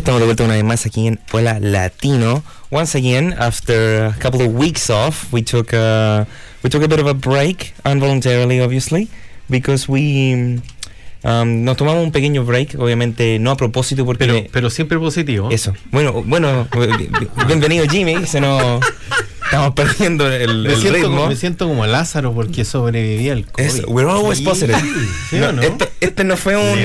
Estamos de vuelta una vez más aquí en Hola Latino. Once again, after a couple of weeks off, we took a, we took a bit of a break, involuntarily, obviously, because we um, nos tomamos un pequeño break, obviamente no a propósito porque Pero, pero siempre positivo. eso. Bueno, bueno, bienvenido Jimmy, se nos estamos perdiendo el, Me el siento, ritmo. como, me siento como Lázaro porque sobrevivía al COVID. Es- we're always Sí, positive. ¿sí No, no? Este, este no fue un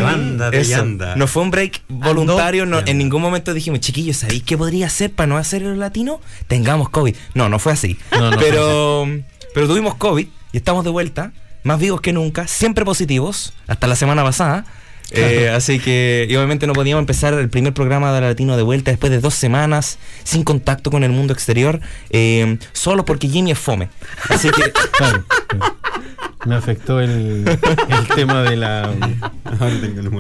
eso, no fue un break voluntario, no, en ningún momento dijimos, chiquillos, ¿sabéis qué podría hacer para no hacer el latino? Tengamos COVID. No, no fue así. No, no pero, pero tuvimos COVID y estamos de vuelta, más vivos que nunca, siempre positivos, hasta la semana pasada. Eh, así que y obviamente no podíamos empezar el primer programa de Latino de vuelta después de dos semanas sin contacto con el mundo exterior, eh, solo porque Jimmy es fome. Así que Claro. Me afectó el, el tema de la,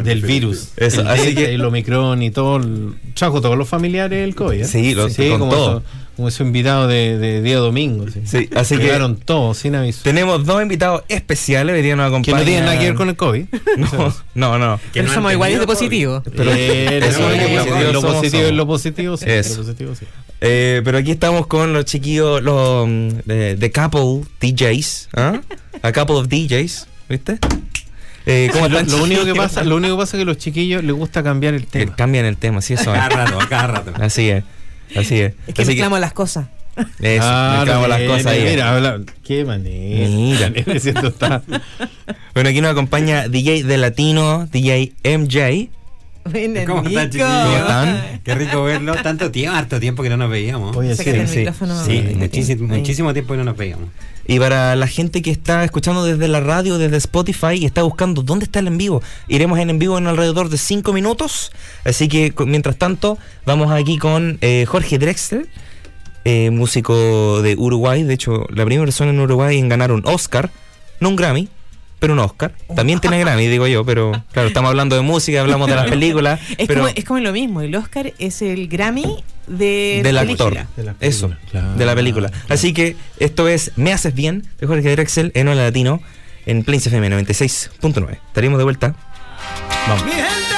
del virus. Eso, el así Delta, que- el Omicron y todo. El, trajo todos los familiares el COVID. ¿eh? Sí, lo- con como todo. Eso, como esos invitados de, de día domingo. Sí, Sí, así que- Llegaron todos sin aviso. Tenemos dos invitados especiales, hoy día nos Que no tienen nada que ver con el COVID. No, no, no. Que Pero no somos iguales de positivo. Pero eso es lo positivo lo somos, positivo somos. es lo positivo. Sí, Eso. lo positivo, sí. Eh, pero aquí estamos con los chiquillos, los mm, de, de couple DJs, ¿ah? A couple of DJs, ¿viste? Eh, ¿Cómo Lo, están? lo único que pasa, lo único que pasa es que a los chiquillos les gusta cambiar el Eh, tema. cambian el tema, sí, eso Cada es. rato, cada rato. Así es. Así es. Es que Así mezclamos las cosas. Eso, Claro, mezclamos las cosas ahí. Mira, habla, qué manera. Mira. Me siento está. Bueno, aquí nos acompaña DJ de Latino, DJ MJ. ¿Cómo están, chiquillos? ¿Cómo están? Qué rico verlo. Tanto tiempo, harto tiempo que no nos veíamos. Oye, sí. micrófono. sí, Ahí. muchísimo, tiempo que no nos veíamos. Y para la gente que está escuchando desde la radio, desde Spotify y está buscando dónde está el en vivo, iremos en en vivo en alrededor de 5 minutos. Así que mientras tanto, vamos aquí con eh, Jorge Drexler, eh, músico de Uruguay. De hecho, la primera persona en Uruguay en ganar un Oscar, no un Grammy. Pero un Oscar. También tiene Grammy, digo yo, pero claro, estamos hablando de música, hablamos de las películas, Es, pero como, es como lo mismo. El Oscar es el Grammy de del película. actor. De la película, Eso, claro, de la película. claro. Así que esto es Me Haces Bien de Jorge Drexel en Hola Latino en Plains FM 96.9. Estaríamos de vuelta. Vamos.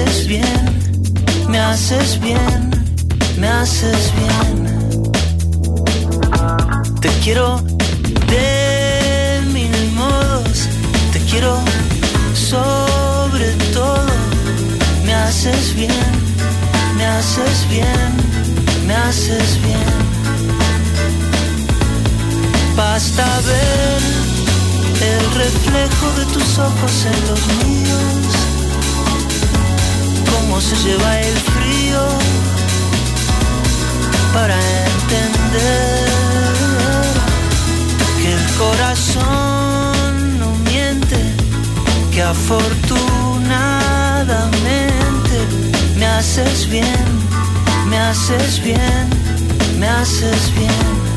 Haces bien, me haces bien, me haces bien. Te quiero de mil modos, te quiero sobre todo. Me haces bien, me haces bien, me haces bien. Basta ver el reflejo de tus ojos en los míos, cómo se lleva el frío para entender que el corazón no miente, que afortunadamente me haces bien, me haces bien, me haces bien.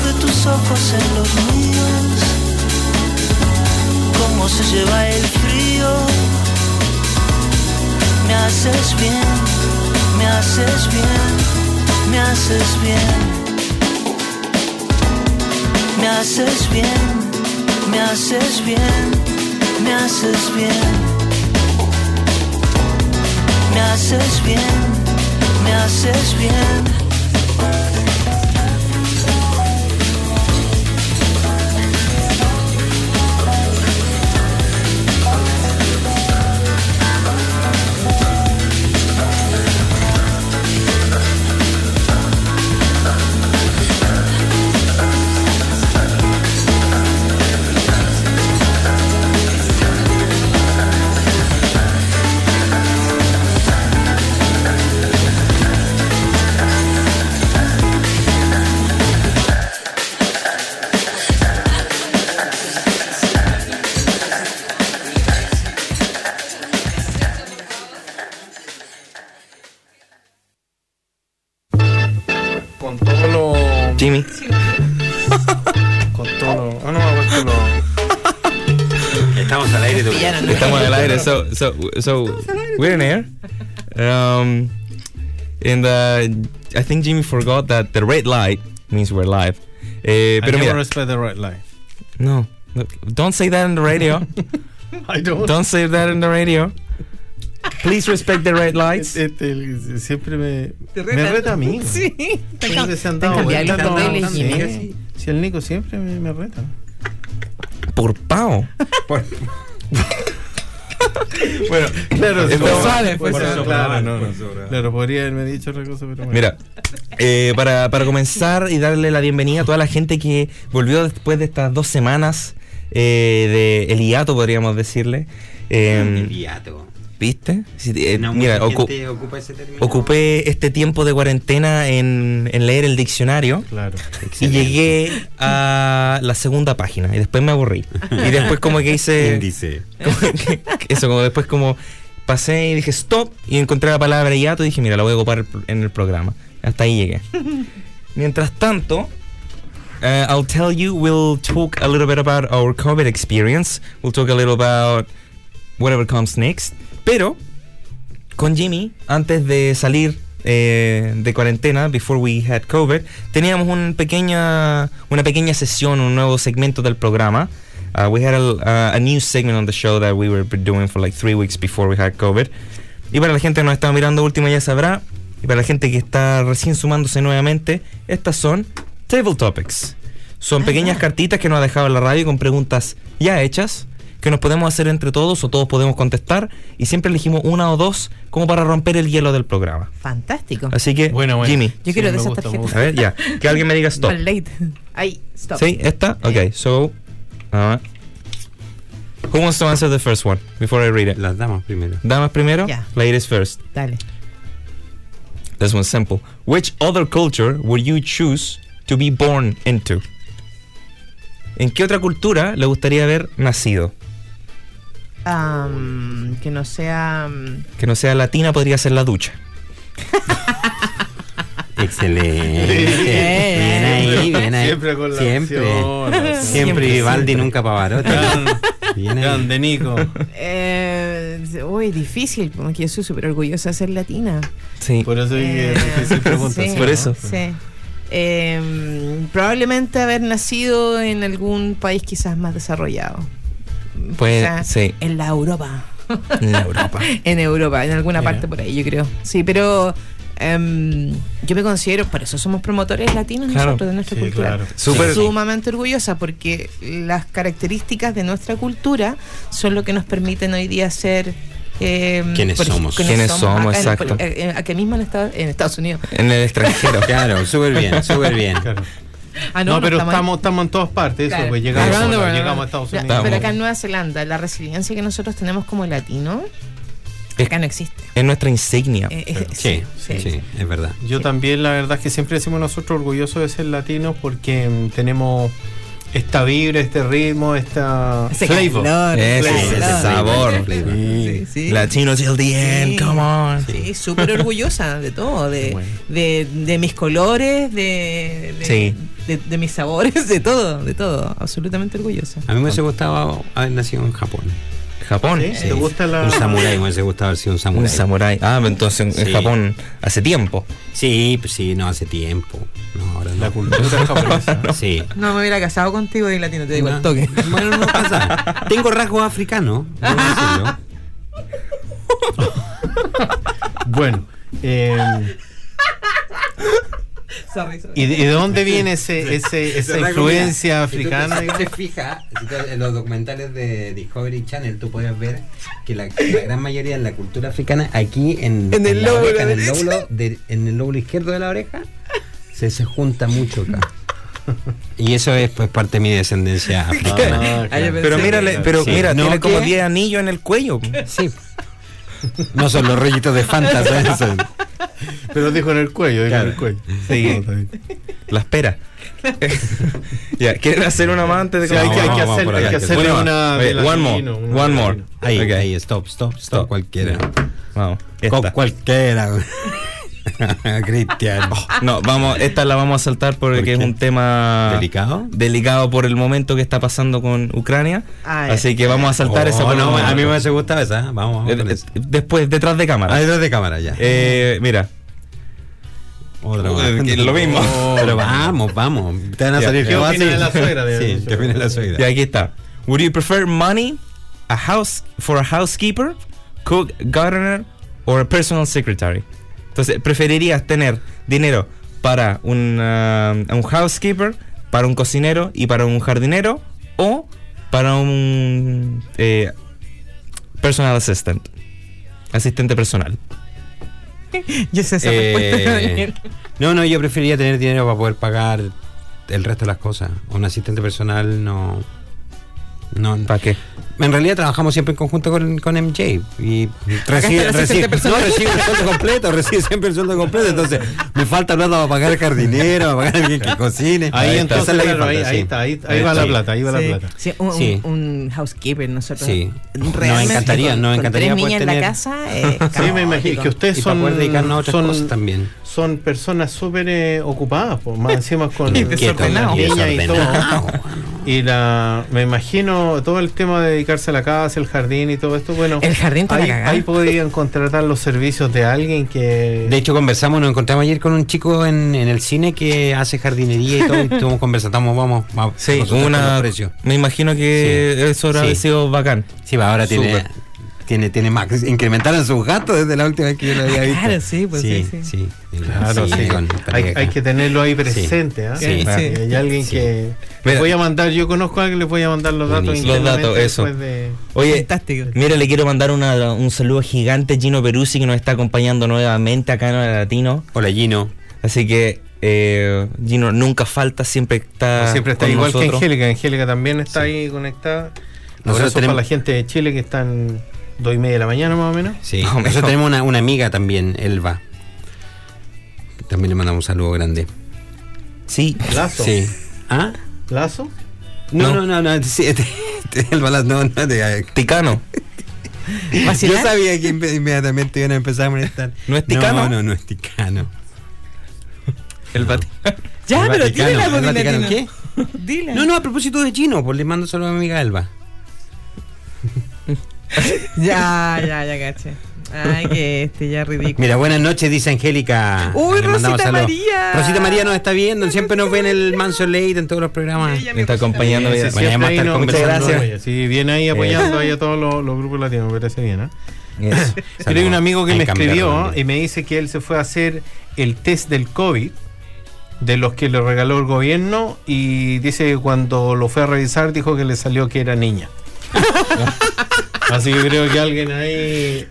De tus ojos en los míos, cómo se lleva el frío haces bien, me haces bien, me haces bien. Me haces bien, me haces bien, me haces bien. Me haces bien, me haces bien. So so we're in air. Um, and uh, I think Jimmy forgot that the red light means we're live. Eh, I pero never mira, respect the red light. no, no, don't say that in the radio. I don't. don't say that in the radio. Please respect the red lights. Este, el- siempre me, Te me reta a mí. Sí. Siempre se han Te han dado cambiado los vuelta, no, papeles, sí. Jimmy. Si el Nico siempre me, me reta. Por pao. Bueno, claro, Después no, sale, después por sale. eso, claro, no, no. Claro, podría haberme dicho otra cosa, pero bueno. Mira, eh, para, para comenzar y darle la bienvenida a toda la gente que volvió después de estas dos semanas eh, de el hiato, podríamos decirle. Eh, El hiato. ¿Viste? Sí, eh, No, mira, mucha ocu- gente ocupa ese término. ocupé este tiempo de cuarentena en, en leer el diccionario. Claro. Y llegué a la segunda página y después me aburrí. Y después como que hice... Índice. como que- eso, como después como pasé y dije stop y encontré la palabra hiato y dije, mira, la voy a ocupar en el programa. Hasta ahí llegué. Mientras tanto, uh, I'll tell you, we'll talk a little bit about our COVID experience. We'll talk a little about whatever comes next. Pero, con Jimmy, antes de salir eh, de cuarentena, before we had COVID, teníamos un pequeña, una pequeña sesión, un nuevo segmento del programa. Uh, we had a, a new segment on the show that we were doing for like three weeks before we had COVID. Y para la gente que nos está mirando último ya sabrá, y para la gente que está recién sumándose nuevamente, estas son Table Topics. Son pequeñas cartitas que nos ha dejado la radio con preguntas ya hechas que nos podemos hacer entre todos o todos podemos contestar y siempre elegimos una o dos como para romper el hielo del programa. Fantástico. Así que, Bueno, bueno. Jimmy, Yo quiero Sí, de esas gusta, tarjetas. a ver, ya, que alguien me diga stop. Late. Ahí, stop. ¿Sí? ¿Esta? Ok, so, uh, who wants to answer the first one before I read it? Las damas primero. Damas primero? Ladies first. Dale. This one's simple. Which other culture would you choose to be born into? ¿En qué otra cultura le gustaría haber nacido? Que no sea. Que no sea latina, podría ser la ducha. Excelente. bien ahí, bien ahí. Siempre con la Siempre. opción. Siempre Vivaldi, nunca Pavarotti. Bien ahí. Nico. eh, uy, difícil, porque yo soy súper orgullosa de ser latina. Sí. Por eso Eh, es difícil pregunta. sí, ¿sí? Por eso. Sí. Em, probablemente haber nacido en algún país quizás más desarrollado. Pues, sí. En la Europa. En Europa. en Europa, en alguna Mira. parte por ahí, yo creo. Sí, pero em, yo me considero, por eso somos promotores latinos Claro. nosotros de nuestra Sí, cultura. claro. Sumamente orgullosa porque las características de nuestra cultura son lo que nos permiten hoy día ser. em, ¿Quiénes por somos? ¿Quiénes somos? en- Exacto. por- eh, aquí mismo en Estados, en Estados Unidos. En el extranjero. Claro, súper bien, súper bien. Claro. Ah, No, pero estamos- estamos, estamos en todas partes. Eso, pues llegamos, llegamos a Estados Unidos. pero acá en Nueva Zelanda, la resiliencia que nosotros tenemos como latinos, Es- acá no existe. Es nuestra insignia. Eh, Sí, sí, sí, es verdad. Yo Sí. también, la verdad es que siempre decimos nosotros orgullosos de ser latinos porque mm, tenemos esta vibra, este ritmo, esta Ese flavor. calor, Ese, ese ese sabor. Sí, sí. Latino till the end, Sí. come on. Sí, súper orgullosa de todo, de, Bueno. de, de mis colores, de, de, Sí. De, de mis sabores, de todo, de todo, absolutamente orgullosa. A mí me hubiese gustado haber nacido en Japón. Japón. ¿Sí? ¿Te gusta la.? Un samurái, me hubiese gustado haber sido un samurái. Un samurái. Ah, entonces en Sí. Japón hace tiempo. Sí, pues sí, no, hace tiempo. No, ahora no. La cultura japonesa. Sí. No me hubiera casado contigo y latino, te digo No. el toque. Bueno, no pasa. Tengo rasgos africanos. Bueno. eh, Sorry, sorry. ¿y, de, y de dónde viene ese, ese, esa influencia africana? Si tú te fijas, si tú- en los documentales de Discovery Channel, tú puedes ver que la, la gran mayoría de la cultura africana, aquí en, En el la lóbulo oreja, en, el lóbulo de- en el lóbulo izquierdo de la oreja, se, se junta mucho acá. Y eso es pues parte de mi descendencia africana. Ah, Ah, claro. Pero mírale, pero Sí. mira, No, tiene como ¿qué? 10 anillos en el cuello. Sí. No son los rollitos de Fanta, ¿sabes? Son- Pero dijo en el cuello, dijo Claro. en el cuello. Sí. No, está bien. La espera. ya, ¿quieren hacer una más antes de Sí, que hay que, hay que vamos, vamos hacer, hay que hacerle Bueno, una. oye, de one more, una one more. Ahí, Ok. ahí, stop, stop, stop, cualquiera. Vamos. Con esta. cualquiera. Cristian. No, vamos, esta la vamos a saltar porque ¿Por es un tema ¿Delicado? delicado por el momento que está pasando con Ucrania. Ah, ya. así que vamos a saltar Oh, esa por no, a mí me gustado esa. Vamos, vamos Eh, eh, eso. Después, detrás de cámara. Ah, detrás de cámara ya. Eh, mira, Otra que lo mismo. Pero vamos, vamos. Te van a salir ¿qué de la suegra de- Sí, ¿qué opina de la y suegra? aquí está. Would you prefer money a house for a housekeeper, cook, gardener or a personal secretary? Entonces, ¿preferirías tener dinero para un, ah, un housekeeper, para un cocinero y para un jardinero o para un eh, personal assistant? Asistente personal. Yo sé esa Eh, no, no, yo preferiría tener dinero para poder pagar el resto de las cosas. Un asistente personal no. No, ¿Para qué? En realidad trabajamos siempre en conjunto con, con MJ y recibe, el recibe, no, recibe el sueldo completo, recibe siempre el sueldo completo, entonces me falta plata para pagar jardinero, para pagar a alguien que cocine. Ahí entonces, claro, ahí, ahí está, ahí, ahí va Sí. la plata, ahí va Sí. la plata. Sí, un, Sí. un- un housekeeper, nosotros. Sí. Nos encantaría, nos con encantaría tres poder niñas en tener- la casa. eh, Sí, me imagino que ustedes Y para son, poder dedicarnos a otras son, cosas también. Son personas súper eh, ocupadas, pues, más encima con, Y desordenado. niñas y todo. Desordenado. Y la, me imagino todo el tema de dedicarse a la casa, el jardín y todo esto, bueno, El jardín ahí, cagar. ahí podrían contratar los servicios de alguien que... De hecho, conversamos, nos encontramos ayer con un chico en, en el cine que hace jardinería y todo, y estuvimos conversando, vamos, vamos Sí, una. Me imagino que Sí. eso habrá Sí. sido bacán. Sí, va, ahora tiene, Súper. Tiene, tiene más. Incrementaron sus gastos desde la última vez que yo lo había Ah, visto. claro, sí, pues sí, sí. sí. Claro, sí. con- Hay, que tenerlo ahí presente. Sí. Si Hay alguien Sí. que... Mira. Voy a mandar, yo conozco a alguien, les voy a mandar los datos. Los datos, eso. después de- Oye, Fantástico. mira, le quiero mandar una- un saludo gigante a Gino Peruzzi que nos está acompañando nuevamente acá en el Latino. Hola, Gino. Así que eh, Gino nunca falta, siempre está. Siempre está con igual que. Angélica. Angélica también está ahí conectada. Nosotros Nosotros tenemos- para la gente de Chile que están dos y media de la mañana más o menos. Sí. Más o menos. Nosotros tenemos una, una amiga también, Elba. También le mandamos un saludo grande. Sí, Lazo. Sí. ¿Ah? Lazo. No, No. no, no, no. sí, este- este, Elba, la- no, no, te- Ticano. Yo sabía que inme- inmediatamente iban a empezar a molestar. ¿No es ticano? No, no, no es ticano. El Vaticano. Ya, El pero Vaticano, dile algo el de Vaticano. ¿qué? Dile. No, no, a propósito de chino, pues le mando solo a mi amiga Elba. Ya, ya, ya, caché. Ay, que este ya ridículo. Mira, buenas noches, dice Angélica. Uy, Le Rosita saludos. María. Rosita María nos está viendo, siempre nos ve en el Manso Late, en todos los programas. Me está acompañando. Sí, sí, Bueno, ahí Muchas gracias. Sí, viene ahí apoyando ahí a todos los, los grupos latinos, me parece bien. ¿eh? Yes. Pero hay un amigo que me escribió y me dice que él se fue a hacer el test del COVID de los que le regaló el gobierno y dice que cuando lo fue a revisar dijo que le salió que era niña. Así que creo que alguien ahí...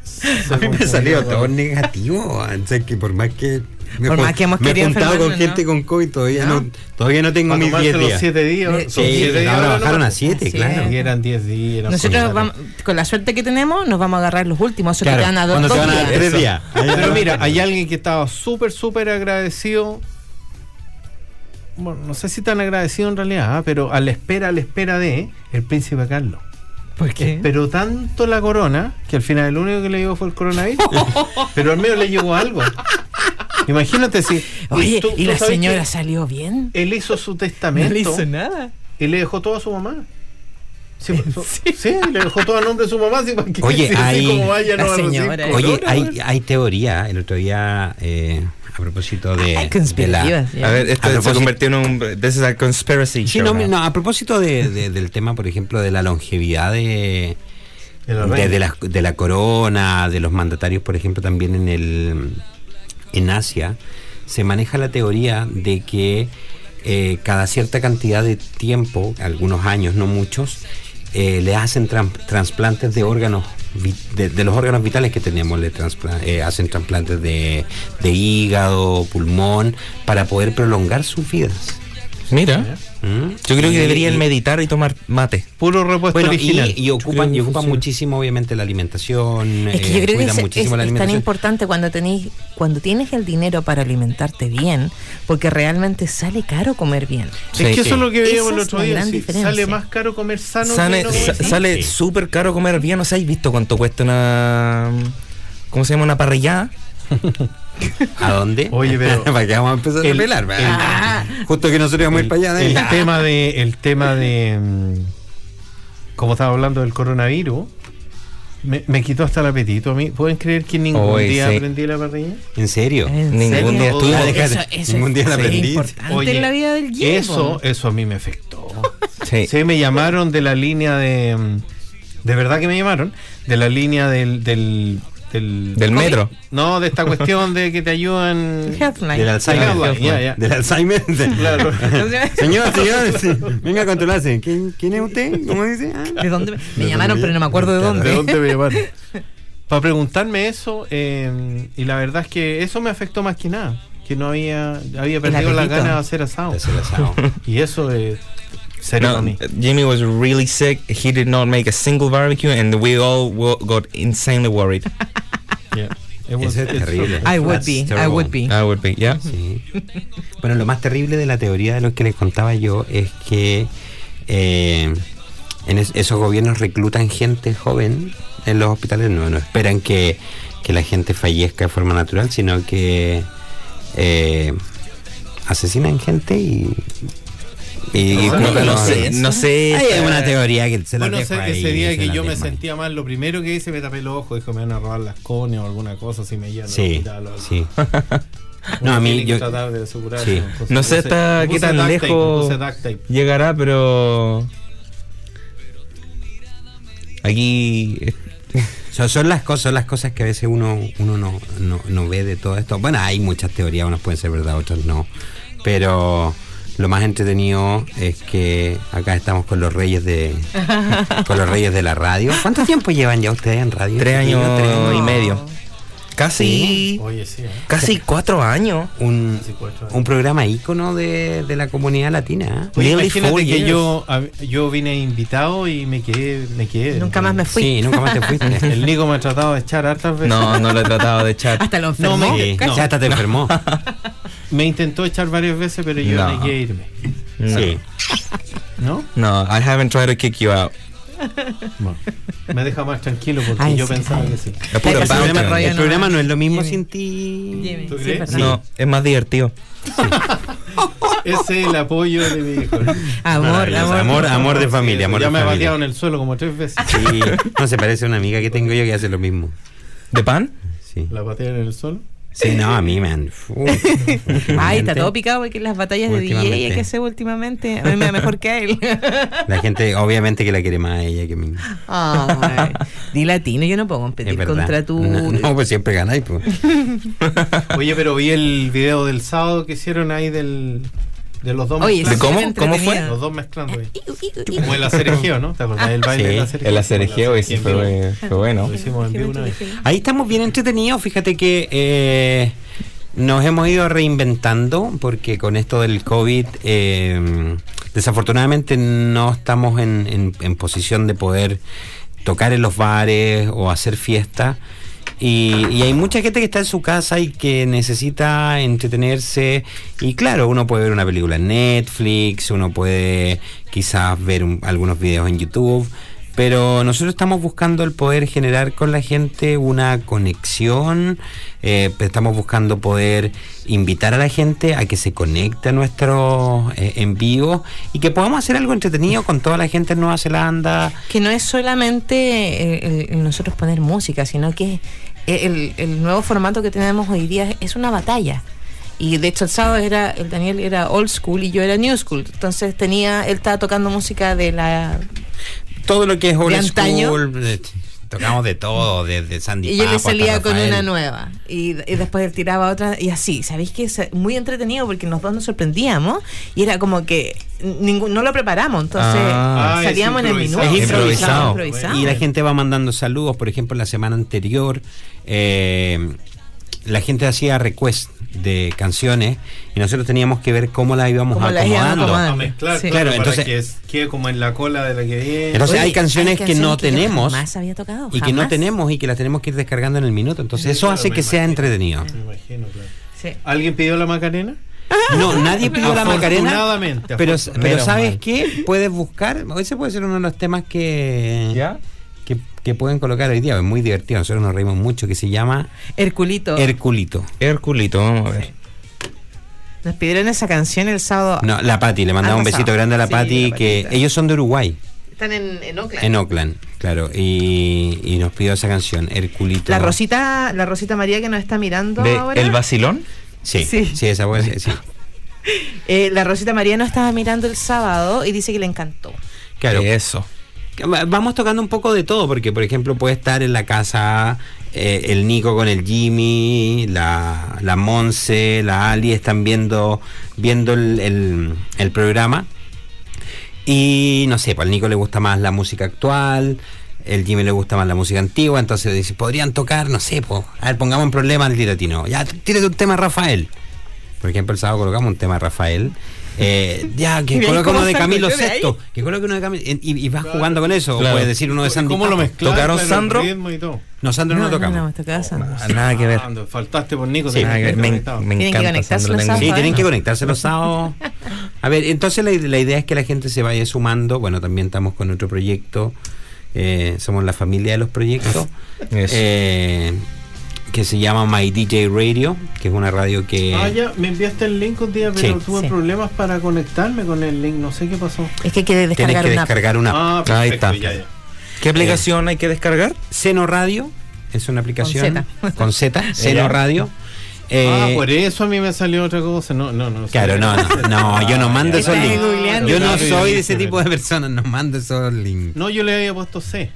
A mí me salió todo negativo. O sea, que por más que. Me, Por más que hemos me he juntado con gente ¿no? con COVID, todavía ¿No? no, todavía no tengo mis tomarse 10 los días. 7 días. Sí, son Sí, siete días, ahora bajaron a 7, Sí. claro. Y eran 10 días. Nosotros no, vamos, con la suerte que tenemos, nos vamos a agarrar los últimos. Claro, te a cuando dos te van a dar días. 3 Eso. días. Pero mira, hay alguien que estaba súper, súper agradecido. Bueno, no sé si tan agradecido en realidad, ¿ah? pero a la espera, a la espera de el príncipe Carlos. ¿Por qué? Pero tanto la corona que al final el único que le llegó fue el coronavirus. pero al menos le llegó algo. Imagínate si. Oye, tú- ¿y tú la señora salió bien? Él hizo su No testamento le hizo nada. y le dejó todo a su mamá. Sí, sí, le dejó todo a nombre de su mamá. Sí, para que- Oye, sí, así hay- como vaya, no señora. Oye, hay, güey. hay teoría, el otro día, eh, a propósito de, Ay, de conspirativas, la... ya. A ver, esto A se convirtió en un. This is a conspiracy Sí, show no, no, a propósito de, de- del tema, por ejemplo, de la longevidad de, la, de la corona, de los mandatarios, por ejemplo, también en el en Asia, se maneja la teoría de que eh, cada cierta cantidad de tiempo, algunos años, no muchos, eh, le hacen trasplantes de órganos, de, los órganos vitales que tenemos, le eh, hacen trasplantes de, de hígado, pulmón, para poder prolongar sus vidas. Mira, ¿Mm? yo creo que deberían y- meditar y tomar mate. Puro repuesto bueno, original. y, y ocupan, y ocupan muchísimo, obviamente, la alimentación. Es que eh, yo creo que es, tan importante cuando tenéis, cuando tienes el dinero para alimentarte bien, porque realmente sale caro comer bien. Sí. es que eso es lo que veíamos el otro día. sí, sale más caro comer sano Sale, que no comer sale Sí. súper caro comer bien. ¿No sé, ¿habéis visto cuánto cuesta una. ¿Cómo se llama? Una parrillada? ¿A dónde? Oye, pero- para que vamos a empezar el- a pelar. el- ¿verdad? Justo que nosotros íbamos a ir para allá. el tema de el tema de mm, como estaba hablando del coronavirus me, me quitó hasta el apetito a mí pueden creer que ningún Oye, día sí. aprendí la parrilla ¿En serio? ¿En Ningún serio? día estuve- Ah, Eso, eso ningún día la aprendí. importante en la vida del eso eso a mí me afectó Sí. sí me llamaron de la línea de mm, de verdad que me llamaron de la línea del del del, Del metro. no de esta cuestión de que te ayudan Healthline. Del Alzheimer. Healthline, ya, ya. Del Alzheimer. Claro. señor, señor, sí, venga a controlarse. ¿Quién, quién es usted? ¿Cómo dice? Ah. ¿De dónde? Me, me llamaron, pero no me acuerdo de dónde. ¿De dónde me llamaron? Para preguntarme eso, eh, y la verdad es que eso me afectó más que nada. Que no había, había perdido la apetito. gana de hacer asado. De hacer asado. Y eso es serio No. Jimmy was really sick. He did not make a single barbecue, and we all got insanely worried. Yeah. It was- es terrible. I would be, I would be. I would be, yeah. Sí. Bueno, lo más terrible de la teoría de lo que les contaba yo es que eh, en es- esos gobiernos reclutan gente joven en los hospitales, no, no esperan que, que la gente fallezca de forma natural, sino que eh, asesinan gente y... y No, No, no, no no, sé, no sé. Hay una teoría que se la Bueno, sé, ahí, ese día que yo me sentía mal, lo primero que hice me tapé los ojos, dijo me van a robar las cones o alguna cosa si me llevan Sí, algo. sí. Uno No, a mí que yo... tratar de sí. No sé hasta qué tan lejos llegará, pero. Aquí. Son, son las cosas, son las cosas que a veces uno, uno no, no, no ve de todo esto. Bueno, hay muchas teorías, unas pueden ser verdad, otras no. Pero lo más entretenido es que acá estamos con los reyes de con los reyes de la radio. ¿Cuánto tiempo llevan ya ustedes en radio? Tres años Tres y medio. Casi. Oye, sí, ¿eh? Casi cuatro años. Un, Casi cuatro años. un programa ícono de, de la comunidad latina. ¿eh? Oye, imagínate que years. yo, yo vine invitado y me quedé. Me quedé Nunca más me fui. Sí, nunca más te fuiste. El Nico me ha tratado de echar hartas veces. No, no lo he tratado de echar. Hasta lo No, enfermó. me- Sí, no. ya hasta te enfermó. Me intentó echar varias veces, pero yo No. negué irme. No. Sí. ¿No? No, I haven't tried to kick you out. No. Me deja más tranquilo porque Ay, yo sí, pensaba ay. que sí. Es puro bounty. me rollo, El programa no. es lo mismo Jimmy. sin ti. Jimmy, ¿Tú sí, crees? verdad. No, es más divertido. Ese es el apoyo de mi hijo. Amor, amor. amor, amor de familia, amor ya de me familia. bateado en el suelo como tres veces. Sí, no se parece a una amiga que tengo yo que hace lo mismo. ¿De pan? Sí. La patean en el suelo. Sí, no, a mí, man. Ay, está todo picado porque las batallas de DJ Últimamente. que se últimamente a mí me da mejor que a él. La gente, obviamente, que la quiere más a ella que a mí. Ay, di latino, yo no puedo competir contra tu. No, no, pues siempre ganáis, pues. Oye, pero vi el video del sábado que hicieron ahí del, de los dos Oye, ¿De sí, mezclando. cómo? ¿Cómo fue? Los dos mezclando ahí. Iu. Como el acerejeo, ¿no? ¿Te acordás del baile Sí, del acerejeo? El acerejeo, ese fue, fue bueno. Lo hicimos en vivo una vez. Ahí estamos bien entretenidos. Fíjate que eh, nos hemos ido reinventando porque con esto del COVID, eh, desafortunadamente no estamos en, en- en posición de poder tocar en los bares o hacer fiestas. Y, y hay mucha gente que está en su casa y que necesita entretenerse. Y claro, uno puede ver una película en Netflix, uno puede quizás ver un- algunos videos en YouTube. Pero nosotros estamos buscando el poder generar con la gente una conexión, eh, estamos buscando poder invitar a la gente a que se conecte a nuestro eh, en vivo y que podamos hacer algo entretenido con toda la gente en Nueva Zelanda. Que no es solamente el- el nosotros poner música, sino que el, el nuevo formato que tenemos hoy día es una batalla. Y de hecho el sábado era, el Daniel era old school y yo era new school. Entonces tenía, él estaba tocando música de la Todo lo que es old De school, eh, tocamos de todo, desde Sandy Y yo le Papo salía con una nueva. Y, y después él tiraba otra. Y así, ¿sabéis que es muy entretenido? Porque los dos nos sorprendíamos. Y era como que ningún, no lo preparamos. Entonces Ah, salíamos en el minuto. improvisado. Es improvisado. improvisado. Y la gente va mandando saludos. Por ejemplo, la semana anterior, eh, la gente hacía request de canciones y nosotros teníamos que ver cómo las íbamos Cómo íbamos acomodando. acomodando. A mezclar, Sí. claro, Claro, para entonces- que es- quede como en la cola de la que viene. Entonces Oye, hay canciones que no yo tenemos jamás había tocado. y que no tenemos y que las tenemos que ir descargando en el minuto. Entonces Sí, eso claro, hace que sea entretenido. Me imagino, claro. Sí. ¿Alguien pidió la Macarena? No, nadie pidió la Macarena. Afortunadamente, Pero, pero ¿sabes mal. qué? Puedes buscar. Ese puede ser uno de los temas que, ¿Ya? Que, pueden colocar hoy día. Es muy divertido. Nosotros nos reímos mucho. Que se llama Herculito. Herculito. Herculito, vamos a ver. Nos pidieron esa canción el sábado. No, la Pati, le mandaba un besito grande a la Sí, Pati, la que ellos son de Uruguay, Están en, en Oakland. en Oakland, claro, y, y nos pidió esa canción, Herculito. La Rosita, la Rosita María que nos está mirando ¿De ahora. El Vacilón? Sí, Sí. sí, esa puede ser, sí. Eh, la Rosita María nos estaba mirando el sábado y dice que le encantó. Claro, Eso. Va- Vamos tocando un poco de todo, porque por ejemplo puede estar en la casa eh, el Nico con el Jimmy, la, la Monse, la Ali están viendo, viendo el, el- programa. Y no sé, pues al Nico le gusta más la música actual, el Jimmy le gusta más la música antigua, entonces dice, podrían tocar, no sé, pues, a ver, pongamos un problema al tiratino. Ya, tírate un tema Rafael. Por ejemplo, el sábado colocamos un tema Rafael. Eh, ya, que cómo uno de Camilo. Sexto, que coloque uno de Camilo, y, y vas jugando con eso, o puedes decir uno de ¿Y Sandy ¿Cómo lo mezclaron? ¿Tocaron Claro, Sandro? y todo. No, Sandro no, tocamos. No, casando. Ah, Nada que ver. Faltaste por Nico. Sí, que me, me Tienen que encanta. conectarse Sandro, los Sí, tienen que conectarse los sábados. A ver, entonces la, la idea es que la gente se vaya sumando. Bueno, también estamos con otro proyecto. eh, somos la familia de los proyectos. Eso. eh, que se llama My DJ Radio, que es una radio que... Ah, ya, me enviaste el link un día, pero Sí. tuve Sí. problemas para conectarme con el link. No sé qué pasó. Es que hay que Tienes descargar que una app. descargar una... Ah, Ahí está. ya, ya. ¿Qué aplicación hay que descargar? Seno Radio, es una aplicación... Con Z. Seno Ya. Radio. ah, Eh, por eso a mí me salió otra cosa. No, no, no. Claro, no, no, no, yo no mando esos links. Yo no soy de ese tipo de personas, no mando esos links. No, yo le había puesto C.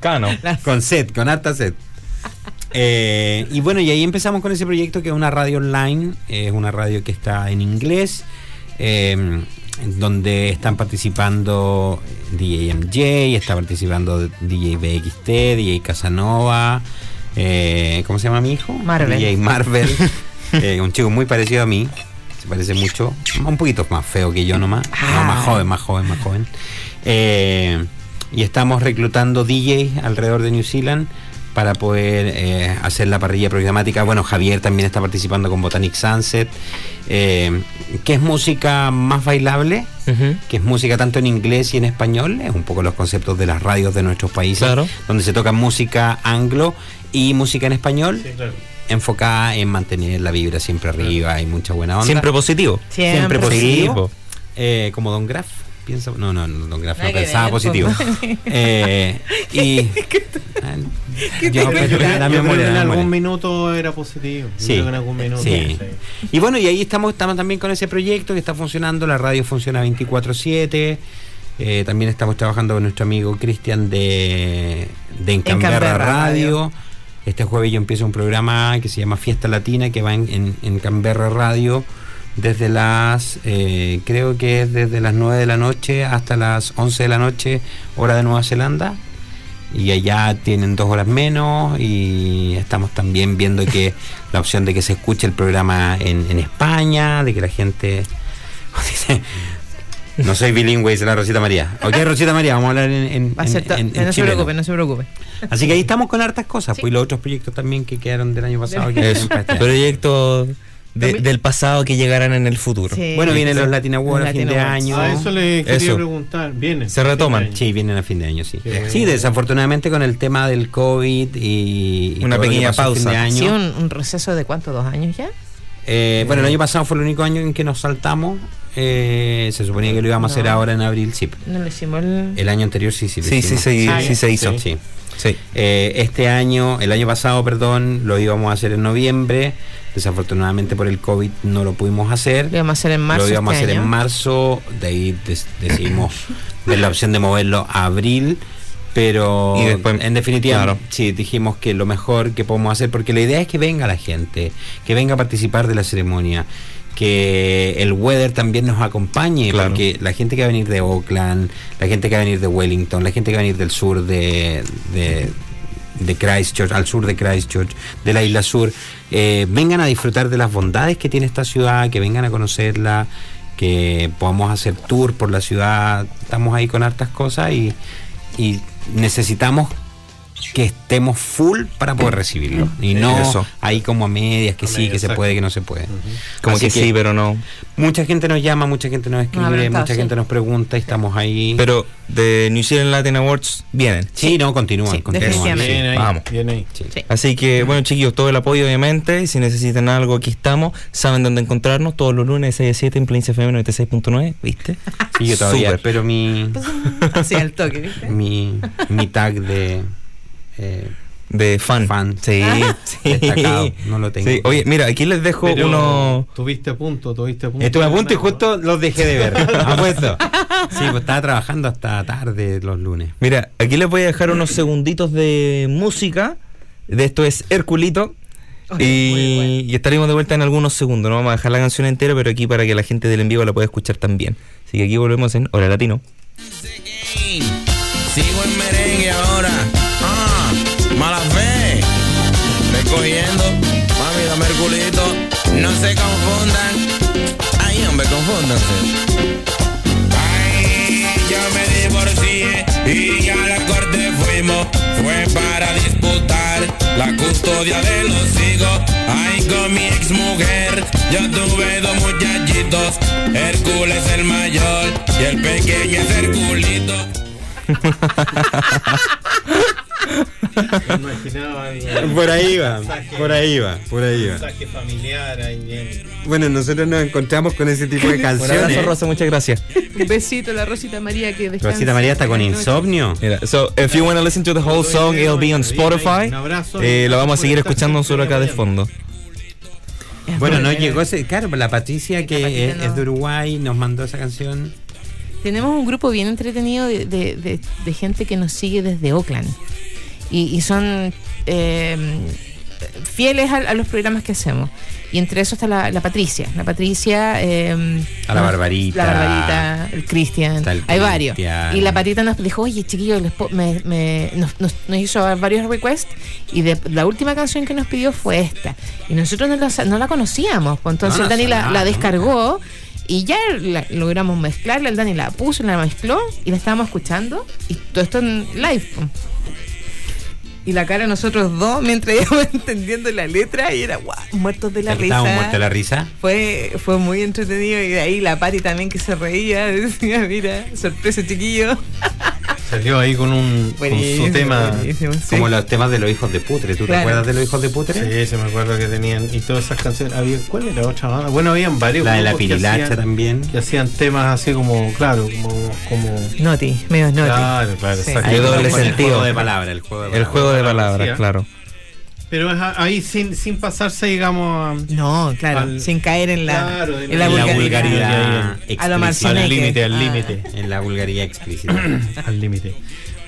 Cano. Con set, con harta set. Eh, y bueno, y ahí empezamos con ese proyecto que es una radio online, es una radio que está en inglés, eh, en donde están participando DJ MJ, está participando DJ BXT, DJ Casanova, eh, ¿cómo se llama mi hijo? Marvel. DJ Marvel, eh, un chico muy parecido a mí, se parece mucho, un poquito más feo que yo nomás, no, más joven, más joven, más joven. Y estamos reclutando DJs alrededor de New Zealand para poder eh, hacer la parrilla programática. Bueno, Javier también está participando con Botanic Sunset, eh, que es música más bailable, que es música tanto en inglés y en español, es un poco los conceptos de las radios de nuestros países, Claro. donde se toca música anglo y música en español, Sí, claro. enfocada en mantener la vibra siempre arriba y mucha buena onda. Siempre positivo. Siempre. Siempre positivo. Eh, como Don Graf. Piensa, no, no, no, Don Graf no pensaba ver, positivo. po. Eh, y. Yo- Yo creo yo- que- la yo creo memoria, que en algún minuto era positivo. Yo Sí, creo que en algún minuto. sí. sí. Y bueno, y ahí estamos, estamos también con ese proyecto que está funcionando. La radio funciona 24-7. Eh, también estamos trabajando con nuestro amigo Cristian de, de En Canberra, Canberra Radio. Radio. Este jueves yo empiezo un programa que se llama Fiesta Latina que va en, en, en Canberra Radio desde las, eh, creo que es desde las 9 de la noche hasta las 11 de la noche, hora de Nueva Zelanda. Y allá tienen dos horas menos y estamos también viendo que la opción de que se escuche el programa en, en España, de que la gente... dice, no soy bilingüe, dice la Rosita María. Ok, Rosita María, vamos a hablar en, en, Va a ser en- to- en- en no se preocupe, no se preocupe. Así que ahí estamos con hartas cosas, Sí. pues y los otros proyectos también que quedaron del año pasado. Que Eso. Vienen de- del pasado que llegarán en el futuro. Sí. Bueno, vienen los Latin Awards a fin de año. A eso le quería Eso. preguntar. Viene. Se retoman. Sí, vienen a fin de año, sí. Qué bueno. Sí, desafortunadamente con el tema del COVID y, y Una lo pequeña pausa. de año. Sí, un, un receso de cuánto, dos años ya. Eh, bueno, el año pasado fue el único año en que nos saltamos. Eh, se suponía que lo íbamos a hacer ahora en abril, sí. No le hicimos el. El año anterior sí, sí. lo Sí, sí, Ah, sí se hizo. Sí. Sí. Eh, este año, el año pasado, perdón, lo íbamos a hacer en noviembre. Desafortunadamente por el COVID no lo pudimos hacer. Lo íbamos a hacer en marzo. lo íbamos este a hacer año. en marzo. De ahí des- decidimos ver la opción de moverlo a abril. Pero Y después, en definitiva, claro. sí, dijimos que lo mejor que podemos hacer, porque la idea es que venga la gente, que venga a participar de la ceremonia, que el weather también nos acompañe, Claro. porque la gente que va a venir de Oakland, la gente que va a venir de Wellington, la gente que va a venir del sur de, de, de Christchurch, al sur de Christchurch, de la isla sur, eh, vengan a disfrutar de las bondades que tiene esta ciudad, que vengan a conocerla, que podamos hacer tour por la ciudad, estamos ahí con hartas cosas y, y necesitamos que estemos full para poder recibirlo y no Eso. ahí como a medias que A sí, medias, que se exacto. puede, que no se puede. Como Así que, sí, pero no. Mucha gente nos llama, mucha gente nos escribe, mucha sí. gente nos pregunta y estamos ahí. Pero de New Zealand Latin Awards vienen. sí, no, continúan, Sí, continúan. Bien ahí. Vamos. Bien ahí. Sí. Sí. Así que, bueno, chiquillos, todo el apoyo, obviamente. Si necesitan algo, aquí estamos. Saben dónde encontrarnos. Todos los lunes de 6 a 7 en Plains FM 96.9. ¿Viste? Sí, yo todavía Súper. espero mi, Así al toque, ¿viste? mi, mi tag de eh, De fan. Fan. Sí, sí. Destacado, no lo tengo. Sí. Oye, mira, aquí les dejo Pero uno. Tuviste a punto, tuviste a punto. Estuve a punto y justo los dejé de ver. Apuesto. Sí, pues estaba trabajando hasta tarde los lunes. Mira, aquí les voy a dejar unos segunditos de música. De esto es Herculito. Bueno. Y estaremos de vuelta en algunos segundos. No vamos a dejar la canción entera, pero aquí para que la gente del en vivo la pueda escuchar también. Así que aquí volvemos en Hora Latino. Sigo en merengue ahora. Cogiendo. Mami, dame el culito. No se confundan. Ay, hombre, confúndanse. Ay, yo me divorcié y ya la corte fuimos. Fue para disputar la custodia de los hijos. Ay, con mi ex mujer. Yo tuve dos muchachitos. Hércules el mayor y el pequeño es Herculito. Imaginaba Por ahí va, por ahí va, por ahí un va. mensaje familiar ahí bien. Bueno, nosotros nos encontramos con ese tipo de Un abrazo, canciones. Rosa, muchas gracias. Un besito a la Rosita María que. Rosita María está con insomnio. Mira, so if you want to listen to the whole song, it'll be on Spotify. Un abrazo. Eh, lo vamos a seguir escuchando nosotros acá de fondo. Bueno, no llegó ese. Claro, la Patricia, que es, no. es de Uruguay, nos mandó esa canción. Tenemos un grupo bien entretenido de, de- de- de gente que nos sigue desde Oakland. Y, y son eh, fieles a, a los programas que hacemos. Y entre eso está la, la Patricia. La Patricia. eh, A la Barbarita. La Barbarita, el Cristian. Hay varios. Y la Patita nos dijo: Oye, chiquillos, me, me- nos, nos- nos hizo varios requests. Y de, la última canción que nos pidió fue esta. Y nosotros no la, no la conocíamos. Pues entonces No Dani la, descargó. Y ya la- logramos mezclarla, el Dani la puso, la mezcló y la estábamos escuchando. Y todo esto en live. Y la cara de nosotros dos mientras íbamos entendiendo la letra y era guau, muertos de la risa. Estábamos muertos de la risa. Fue, fue muy entretenido y de ahí la Pati también que se reía, decía, mira, sorpresa chiquillo. Salió ahí con un con su tema. buenísimo, sí. Como los temas de los hijos de putre. ¿Tú te acuerdas de los hijos de putre? Sí, se me acuerdo que tenían. Y todas esas canciones. Había, ¿Cuál era otra banda? Bueno, habían varios. La de la pirilacha hacían- también. Que hacían temas así como, claro, como. como Noti, medio noti. Claro, claro, Sí. exacto. Hay doble Con el sentido. juego de palabras. El juego de El palabras. juego de palabras, palabras, sí, ¿eh? claro. Pero es ahí sin, sin pasarse, digamos, a- No, claro, Al- sin caer en la, Claro, en la En la vulgaridad. vulgaridad A lo al límite, al Ah. límite. En la vulgaridad explícita. al límite.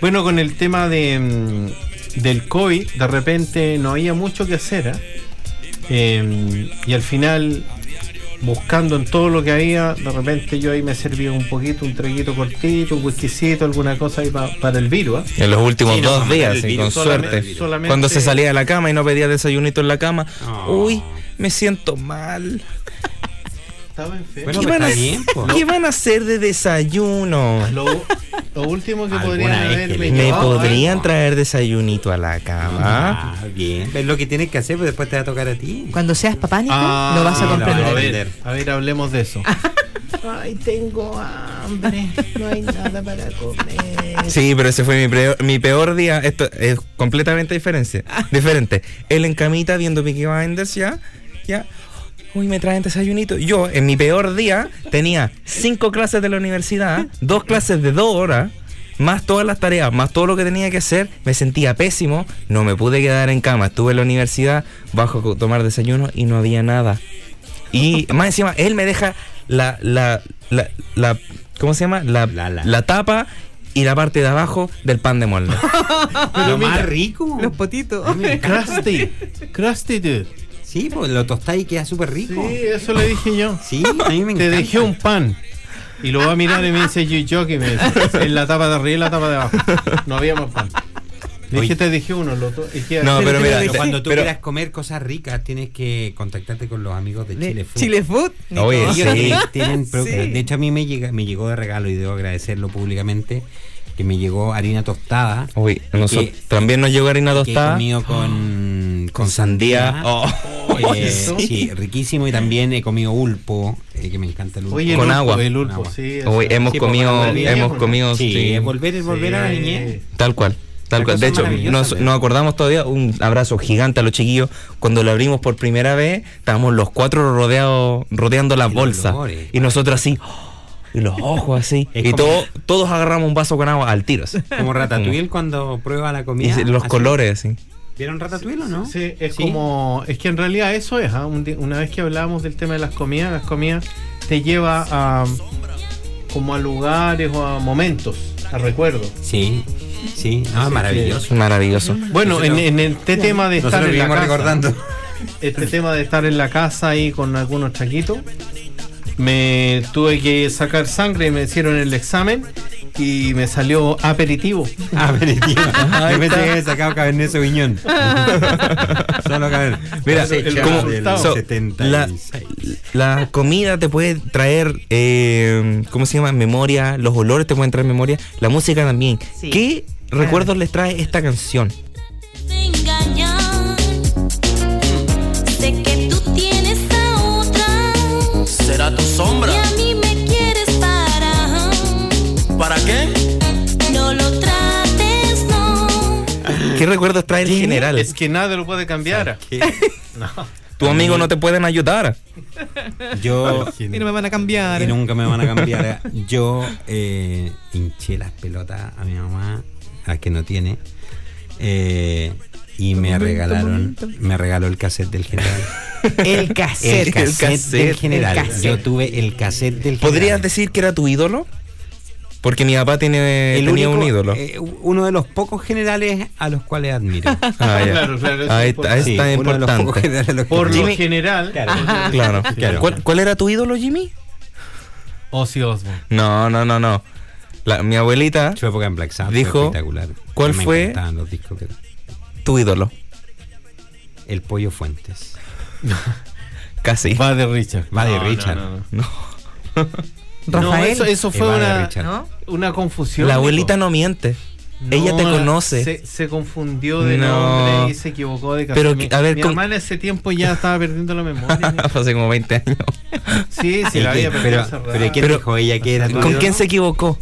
Bueno, con el tema de mm, del COVID, de repente no había mucho que hacer. ¿ah? Eh, y al final, buscando en todo lo que había, de repente yo ahí me servía un poquito, un traguito cortito, un whiskycito, alguna cosa ahí pa- para el virus. ¿ah? En los últimos Sí, dos días, virus. con Solamente- suerte. solamente- Cuando se salía de la cama y no pedía desayunito en la cama, Oh. uy, me siento mal. Estaba enfermo. Bueno, ¿Qué, pues van a, está bien, po. ¿Qué van a hacer de desayuno? Lo, lo último que podrían vez que haberme le- ¿Me podrían traer desayunito a la cama? Ah, bien. Es lo que tienes que hacer, pero después te va a tocar a ti. Cuando seas papánico, Ah, lo vas a comprender. A ver, a ver, hablemos de eso. Ay, tengo hambre. No hay nada para comer. Sí, pero ese fue mi, peor- mi peor día. Esto es completamente diferente. diferente. Él en camita viendo Peaky Blinders ya. Ya. Uy, me traen desayunito. Yo, en mi peor día, tenía cinco clases de la universidad, dos clases de dos horas, más todas las tareas, más todo lo que tenía que hacer. Me sentía pésimo. No me pude quedar en cama. Estuve en la universidad, bajo a tomar desayuno y no había nada. Y más encima, él me deja la, la, la, la- ¿cómo se llama? La, La, la. la tapa y la parte de abajo del pan de molde. lo más rico. Los potitos. Crusty. Crusty, dude. Sí, pues lo tostáis y queda súper rico. Sí, eso le dije yo. Sí, a mí me encanta. Te dejé un pan. Y lo va a mirar y me dice yo que me dice, en la tapa de arriba y la tapa de abajo. No había más pan. Le dije, te dije uno, lo to- es que- No, pero mira, Pero cuando tú pero- quieras comer cosas ricas, tienes que contactarte con los amigos de Chile Food. Chile Food. Oye, sí. tienen- Sí. De hecho, a mí me, llega, me llegó de regalo y debo agradecerlo públicamente que me llegó harina tostada. Uy, y nosotros que- también nos llegó harina que he tostada. comido con, Con sandía. Oh. Eh, eso. sí, riquísimo. Y también he comido ulpo, eh, que me encanta el ulpo. Oye, el Con ulpo, agua. El ulpo, Con agua. sí. Uy, eso. hemos Sí, comido, hemos ¿no? comido, sí, sí, volver, es volver a la Sí. niñez. tal cual. Tal cual. De hecho, nos, acordamos todavía un abrazo gigante a los chiquillos. Cuando lo abrimos por primera vez, estábamos los cuatro rodeados, rodeando las Y bolsas. olores. Y nosotros así, y los ojos así. Es y todo- todos agarramos un vaso con agua al tiro. así. Como Ratatouille cuando prueba la Y comida. se- los así. colores, así. ¿Vieron Ratatouille o no? Sí, es Sí. como. Es que en realidad eso es. ¿ah? Un di- una vez que hablábamos del tema de las comidas, las comidas te lleva a. como a lugares o a momentos, a recuerdos. Sí, sí, no, es maravilloso. Maravilloso. Bueno, en, en este tema de estar en la casa, recordando. este tema de estar en la casa ahí con algunos chaquitos, me tuve que sacar sangre y me hicieron el examen y me salió aperitivo. Aperitivo. Yo pensé que había sacado Cabernet Sauvignon. Solo Cabernet. Mira, el como- so, 76. la, la comida te puede traer, eh, ¿cómo se llama? Memoria, los olores te pueden traer memoria, la música también. Sí. ¿Qué recuerdos les trae esta canción? ¿Para qué? No lo trates, no. ¿Qué recuerdos trae el general? Es que nada lo puede cambiar. Tu amigo no te pueden ayudar. Yo. Y no me van a cambiar. Y nunca me van a cambiar. Yo eh, hinché las pelotas a mi mamá, a que no tiene. eh, y me regalaron, me regaló el cassette del general. El cassette. El cassette, cassette, del general. el cassette. Yo tuve el cassette del general. ¿Podrías decir que era tu ídolo? Porque mi papá tiene, el tenía único, un ídolo. eh, uno de los pocos generales a los cuales admiro. Ah, ya. Claro, claro, eso Ahí es está, ahí Sí, está uno de los pocos importante. generales a los que Por lo general, Claro. Claro. ¿Cuál, cuál era tu ídolo, Jimmy? Ozzy Osbourne. No, no, no, no. La- mi abuelita, Su época en Black Sabbath Dijo, espectacular. ¿cuál Me fue? encantaban los discos que- tu ídolo. El Pollo Fuentes. Casi. Va de Richard. Va de No, Richard. no, no, No. No, Rafael. eso, eso fue una, una confusión. La abuelita no miente. No, Ella te conoce. Se, se confundió de No. nombre y se equivocó de Pero, mi, a ver, mi con- hermana ese tiempo ya estaba perdiendo la memoria. Hace como 20 años. Sí, sí, ¿Y la había perdido pero, pero ¿quién Pero- dijo ella que era ¿Con quién se equivocó?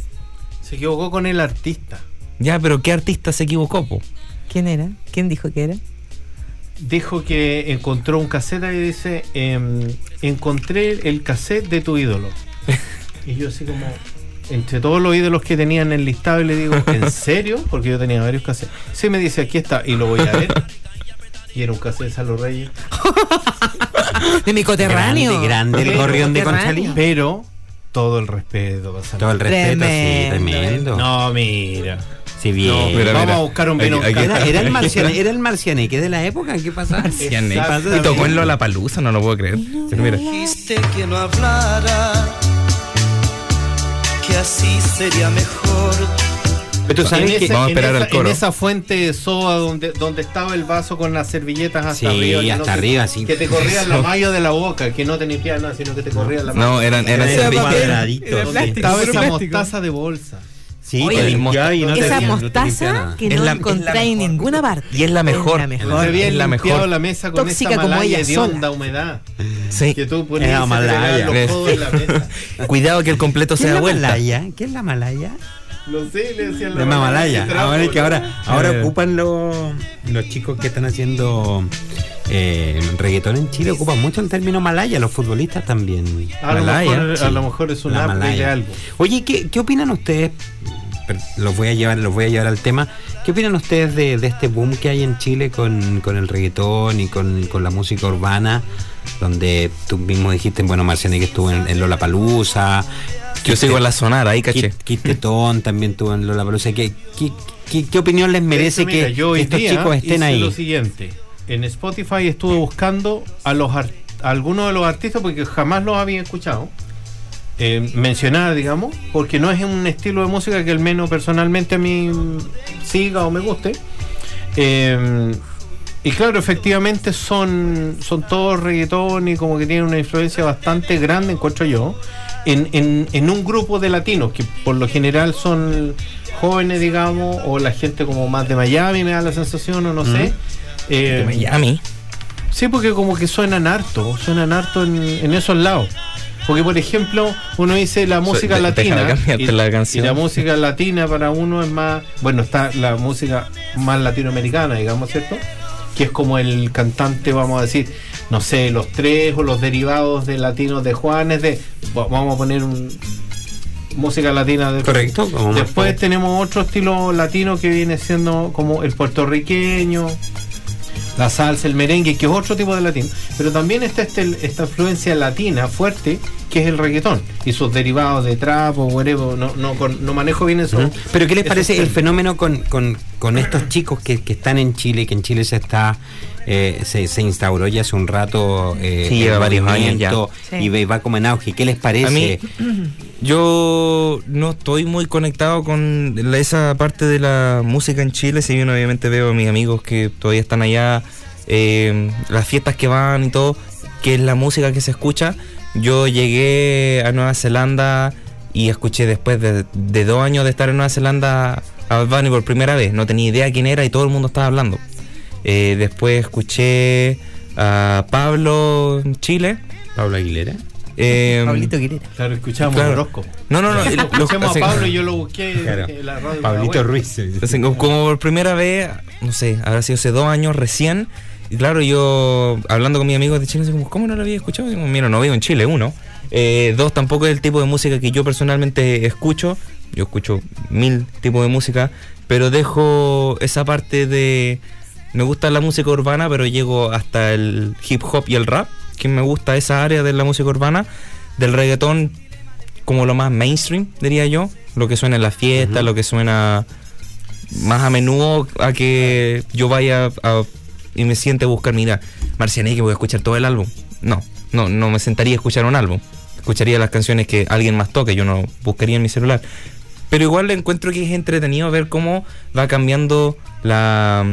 Se equivocó con el artista. Ya, pero ¿qué artista se equivocó, po? ¿Quién era? ¿Quién dijo que era? Dijo que encontró un cassette y dice, em, encontré el cassette de tu ídolo. y yo así como, entre todos los ídolos que tenía en el listado, y le digo, ¿en serio? Porque yo tenía varios cassettes. Sí, me dice, aquí está, y lo voy a ver. Y era un cassette de Salo Reyes. De mi coterráneo. Grande, grande el Pero- gorrión de. Conchalí. Pero todo el respeto. para Salo Todo el respeto, Tremendo. sí, tremendo. No, mira. Sí, bien. No, Mira, vamos mira. a buscar un vino. Era, era el marciane, era el marcianeque de la época, ¿qué pasa? Exactamente. Y tocó en Lollapalooza, no lo puedo creer. Pero mira. Dijiste que no hablara, así sería mejor. Pero tú sabes en que esa- Vamos a esperar esa- al coro. En esa fuente de soda donde, donde estaba el vaso con las servilletas hasta Sí, arriba. que hasta te- arriba, sí. Que te corrían la mayo de la boca, que no te limpiaban nada, sino que te corrían la No, eran, eran Era servilletas. cuadradito. Era plástico, estaba esa mostaza de bolsa. Sí, Oye, limpiaba y no Esa mostaza que Es no la- encontráis en ninguna parte. Y es la mejor. Es la mejor. Se había Es la limpiado mejor. la mesa con Tóxica esa como malaya ella de sola. honda humedad. Sí. Que tú malaya. en la mesa. Cuidado que el completo ¿Qué es sea la vuelta. malaya? ¿Qué es la malaya? Lo sé, le decían La malaya. de trapo, Ahora es que ahora, ahora Eh. ocupan los, los chicos que están haciendo eh, reggaetón en Chile, ocupan mucho el término malaya, los futbolistas también. A lo, Malaya, mejor, a lo mejor es un La upgrade de malaya. algo. Oye, ¿qué, qué opinan ustedes? Los voy a llevar, los voy a llevar al tema. ¿Qué opinan ustedes de, de este boom que hay en Chile con, con el reggaetón y con, con la música urbana? Donde tú mismo dijiste, bueno, Marcianek estuvo en, en Lollapalooza. Yo sigo en la sonar, ahí caché. Kit, Kit Tetón también estuvo en Lollapalooza. ¿Qué, qué, qué, qué opinión les merece De hecho, mira, que, yo que estos chicos estén hice ahí? lo siguiente. En Spotify estuve buscando a los ar- a algunos de los artistas porque jamás los había escuchado. Eh, mencionar, digamos, porque no es un estilo de música que al menos personalmente a mí mm, siga o me guste. Eh, y claro, efectivamente son, son todos reggaetón y como que tienen una influencia bastante grande, encuentro yo, en, en, en un grupo de latinos, que por lo general son jóvenes, digamos, o la gente como más de Miami, me da la sensación, o no sé. Eh, De Miami. Sí, porque como que suenan harto, suenan harto en, en esos lados. Porque, por ejemplo, uno dice la música de- latina. y, la canción. y la música latina para uno es más. Bueno, está la música más latinoamericana, digamos, ¿cierto? Que es como el cantante, vamos a decir, no sé, los tres o los derivados de latinos de Juanes, de. va- Vamos a poner un. Música latina de. Correcto. Después tenemos otro estilo latino que viene siendo como el puertorriqueño, la salsa, el merengue, que es otro tipo de latino. Pero también está este, esta influencia latina fuerte, que es el reggaetón y sus derivados de trap o whatever. No, no, con- no manejo bien eso. Pero ¿qué les parece el fenómeno con, con, con estos chicos que, que están en Chile, que en Chile se está eh, se, se instauró ya hace un rato eh, Sí, lleva varios años ya. Sí. y ve- va como en auge? ¿Qué les parece? A mí, yo no estoy muy conectado con la- esa parte de la música en Chile, si bien obviamente veo a mis amigos que todavía están allá, eh, las fiestas que van y todo, que es la música que se escucha. Yo llegué a Nueva Zelanda y escuché después de, dos años de estar en Nueva Zelanda a Bunny por primera vez. No tenía idea quién era y todo el mundo estaba hablando. Eh, después escuché a Pablo en Chile. Pablo Aguilera. Eh, Pablito Aguilera. Claro, escuchamos Claro. Orozco. No, no, no. lo- Escuchamos a Pablo y yo lo busqué Claro. en la radio. Pablito. Ruiz. así como- como por primera vez, no sé, habrá sido hace dos años recién. Y claro, yo hablando con mis amigos de Chile, como, ¿cómo no lo había escuchado? Digo, mira, no vivo en Chile, uno. Eh, dos, tampoco es el tipo de música que yo personalmente escucho. Yo escucho mil tipos de música, pero dejo esa parte de... Me gusta la música urbana, pero llego hasta el hip hop y el rap, que me gusta esa área de la música urbana. Del reggaetón como lo más mainstream, diría yo. Lo que suena en la fiesta, lo que suena más a menudo a que yo vaya a- y me siente a buscar, mira, Marcianeque, voy a escuchar todo el álbum. No, no, no me sentaría a escuchar un álbum. Escucharía las canciones que alguien más toque, yo no buscaría en mi celular. Pero igual le encuentro que es entretenido ver cómo va cambiando la,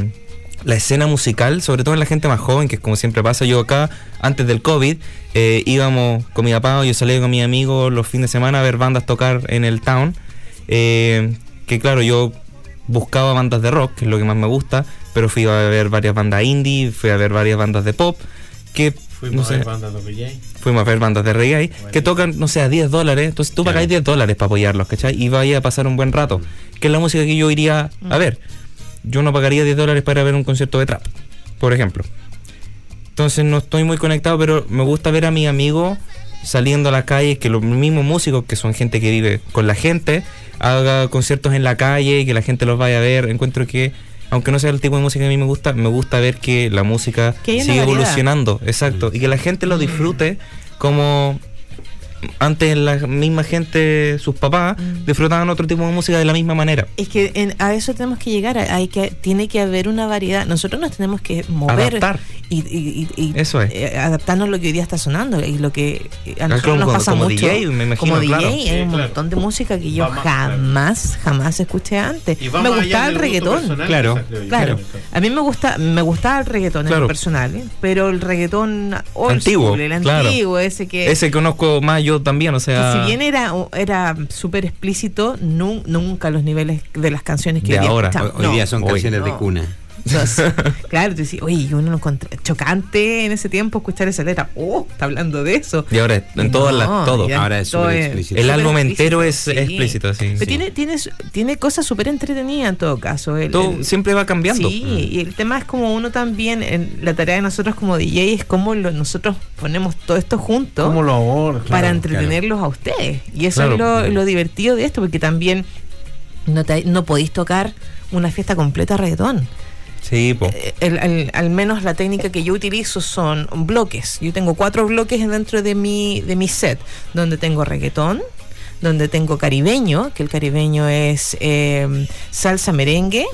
la escena musical, sobre todo en la gente más joven, que es como siempre pasa. Yo acá, antes del COVID, eh, íbamos con mi papá, yo salía con mis amigos los fines de semana a ver bandas tocar en el town. Eh, que claro, yo buscaba bandas de rock, que es lo que más me gusta, pero fui a ver varias bandas indie, fui a ver varias bandas de pop, que Fuimos no a ver bandas de PJ. fuimos a ver bandas de reggae que tocan, no sé, a 10 dólares. Entonces tú Claro. pagáis 10 dólares para apoyarlos, ¿cachai? Y vais a pasar un buen rato. Que es la música que yo iría a ver. Yo no pagaría 10 dólares para ver un concierto de trap, por ejemplo. Entonces no estoy muy conectado, pero me gusta ver a mis amigos saliendo a la calle, que los mismos músicos, que son gente que vive con la gente, haga conciertos en la calle y que la gente los vaya a ver. Encuentro que, aunque no sea el tipo de música que a mí me gusta, me gusta ver que la música sigue evolucionando, exacto, y que la gente lo disfrute como antes la misma gente, sus papás, Mm. disfrutaban otro tipo de música de la misma manera. Es que en- a eso tenemos que llegar, hay que, tiene que haber una variedad. Nosotros nos tenemos que mover Adaptar. y, y- y- y, Eso es. eh, adaptarnos a lo que hoy día está sonando y lo que eh, a nosotros como- nos pasa como mucho. DJ, me imagino, como DJ, claro. hay Sí, un claro. montón de música que yo Va más, claro. jamás, jamás escuché antes. Me gustaba el reggaetón. personal, Claro. Claro, a mí me gusta, me gustaba el reggaetón en lo personal, ¿eh? pero el reggaetón old Antiguo, school, el claro. antiguo, ese que, Ese conozco más yo también, o que sea. si bien era era súper explícito, nu- nunca los niveles de las canciones que De hoy día ahora. Hoy, escuchamos. hoy No. día son hoy canciones de cuna. Entonces, claro, tú dices, oye, uno lo encontré chocante en ese tiempo escuchar esa letra. Oh, está hablando de eso. Y ahora en todas las, No, todo. Ahora es súper explícito. El álbum entero es explícito, sí. Pero Sí. Tiene, tiene, tiene cosas súper entretenidas en todo caso. El- Todo el- siempre va cambiando. Sí, y el tema es como uno también, en la tarea de nosotros como DJ es cómo lo- nosotros ponemos todo esto junto ¿Cómo lo para Claro. entretenerlos a ustedes. Y eso Claro. es lo, lo divertido de esto, porque también no, te- no podéis tocar una fiesta completa reggaetón. Sí, po. Eh, el- el- al menos la técnica que yo utilizo son bloques. Yo tengo cuatro bloques dentro de mi, de mi set, donde tengo reggaetón, donde tengo caribeño, que el caribeño es eh, salsa merengue,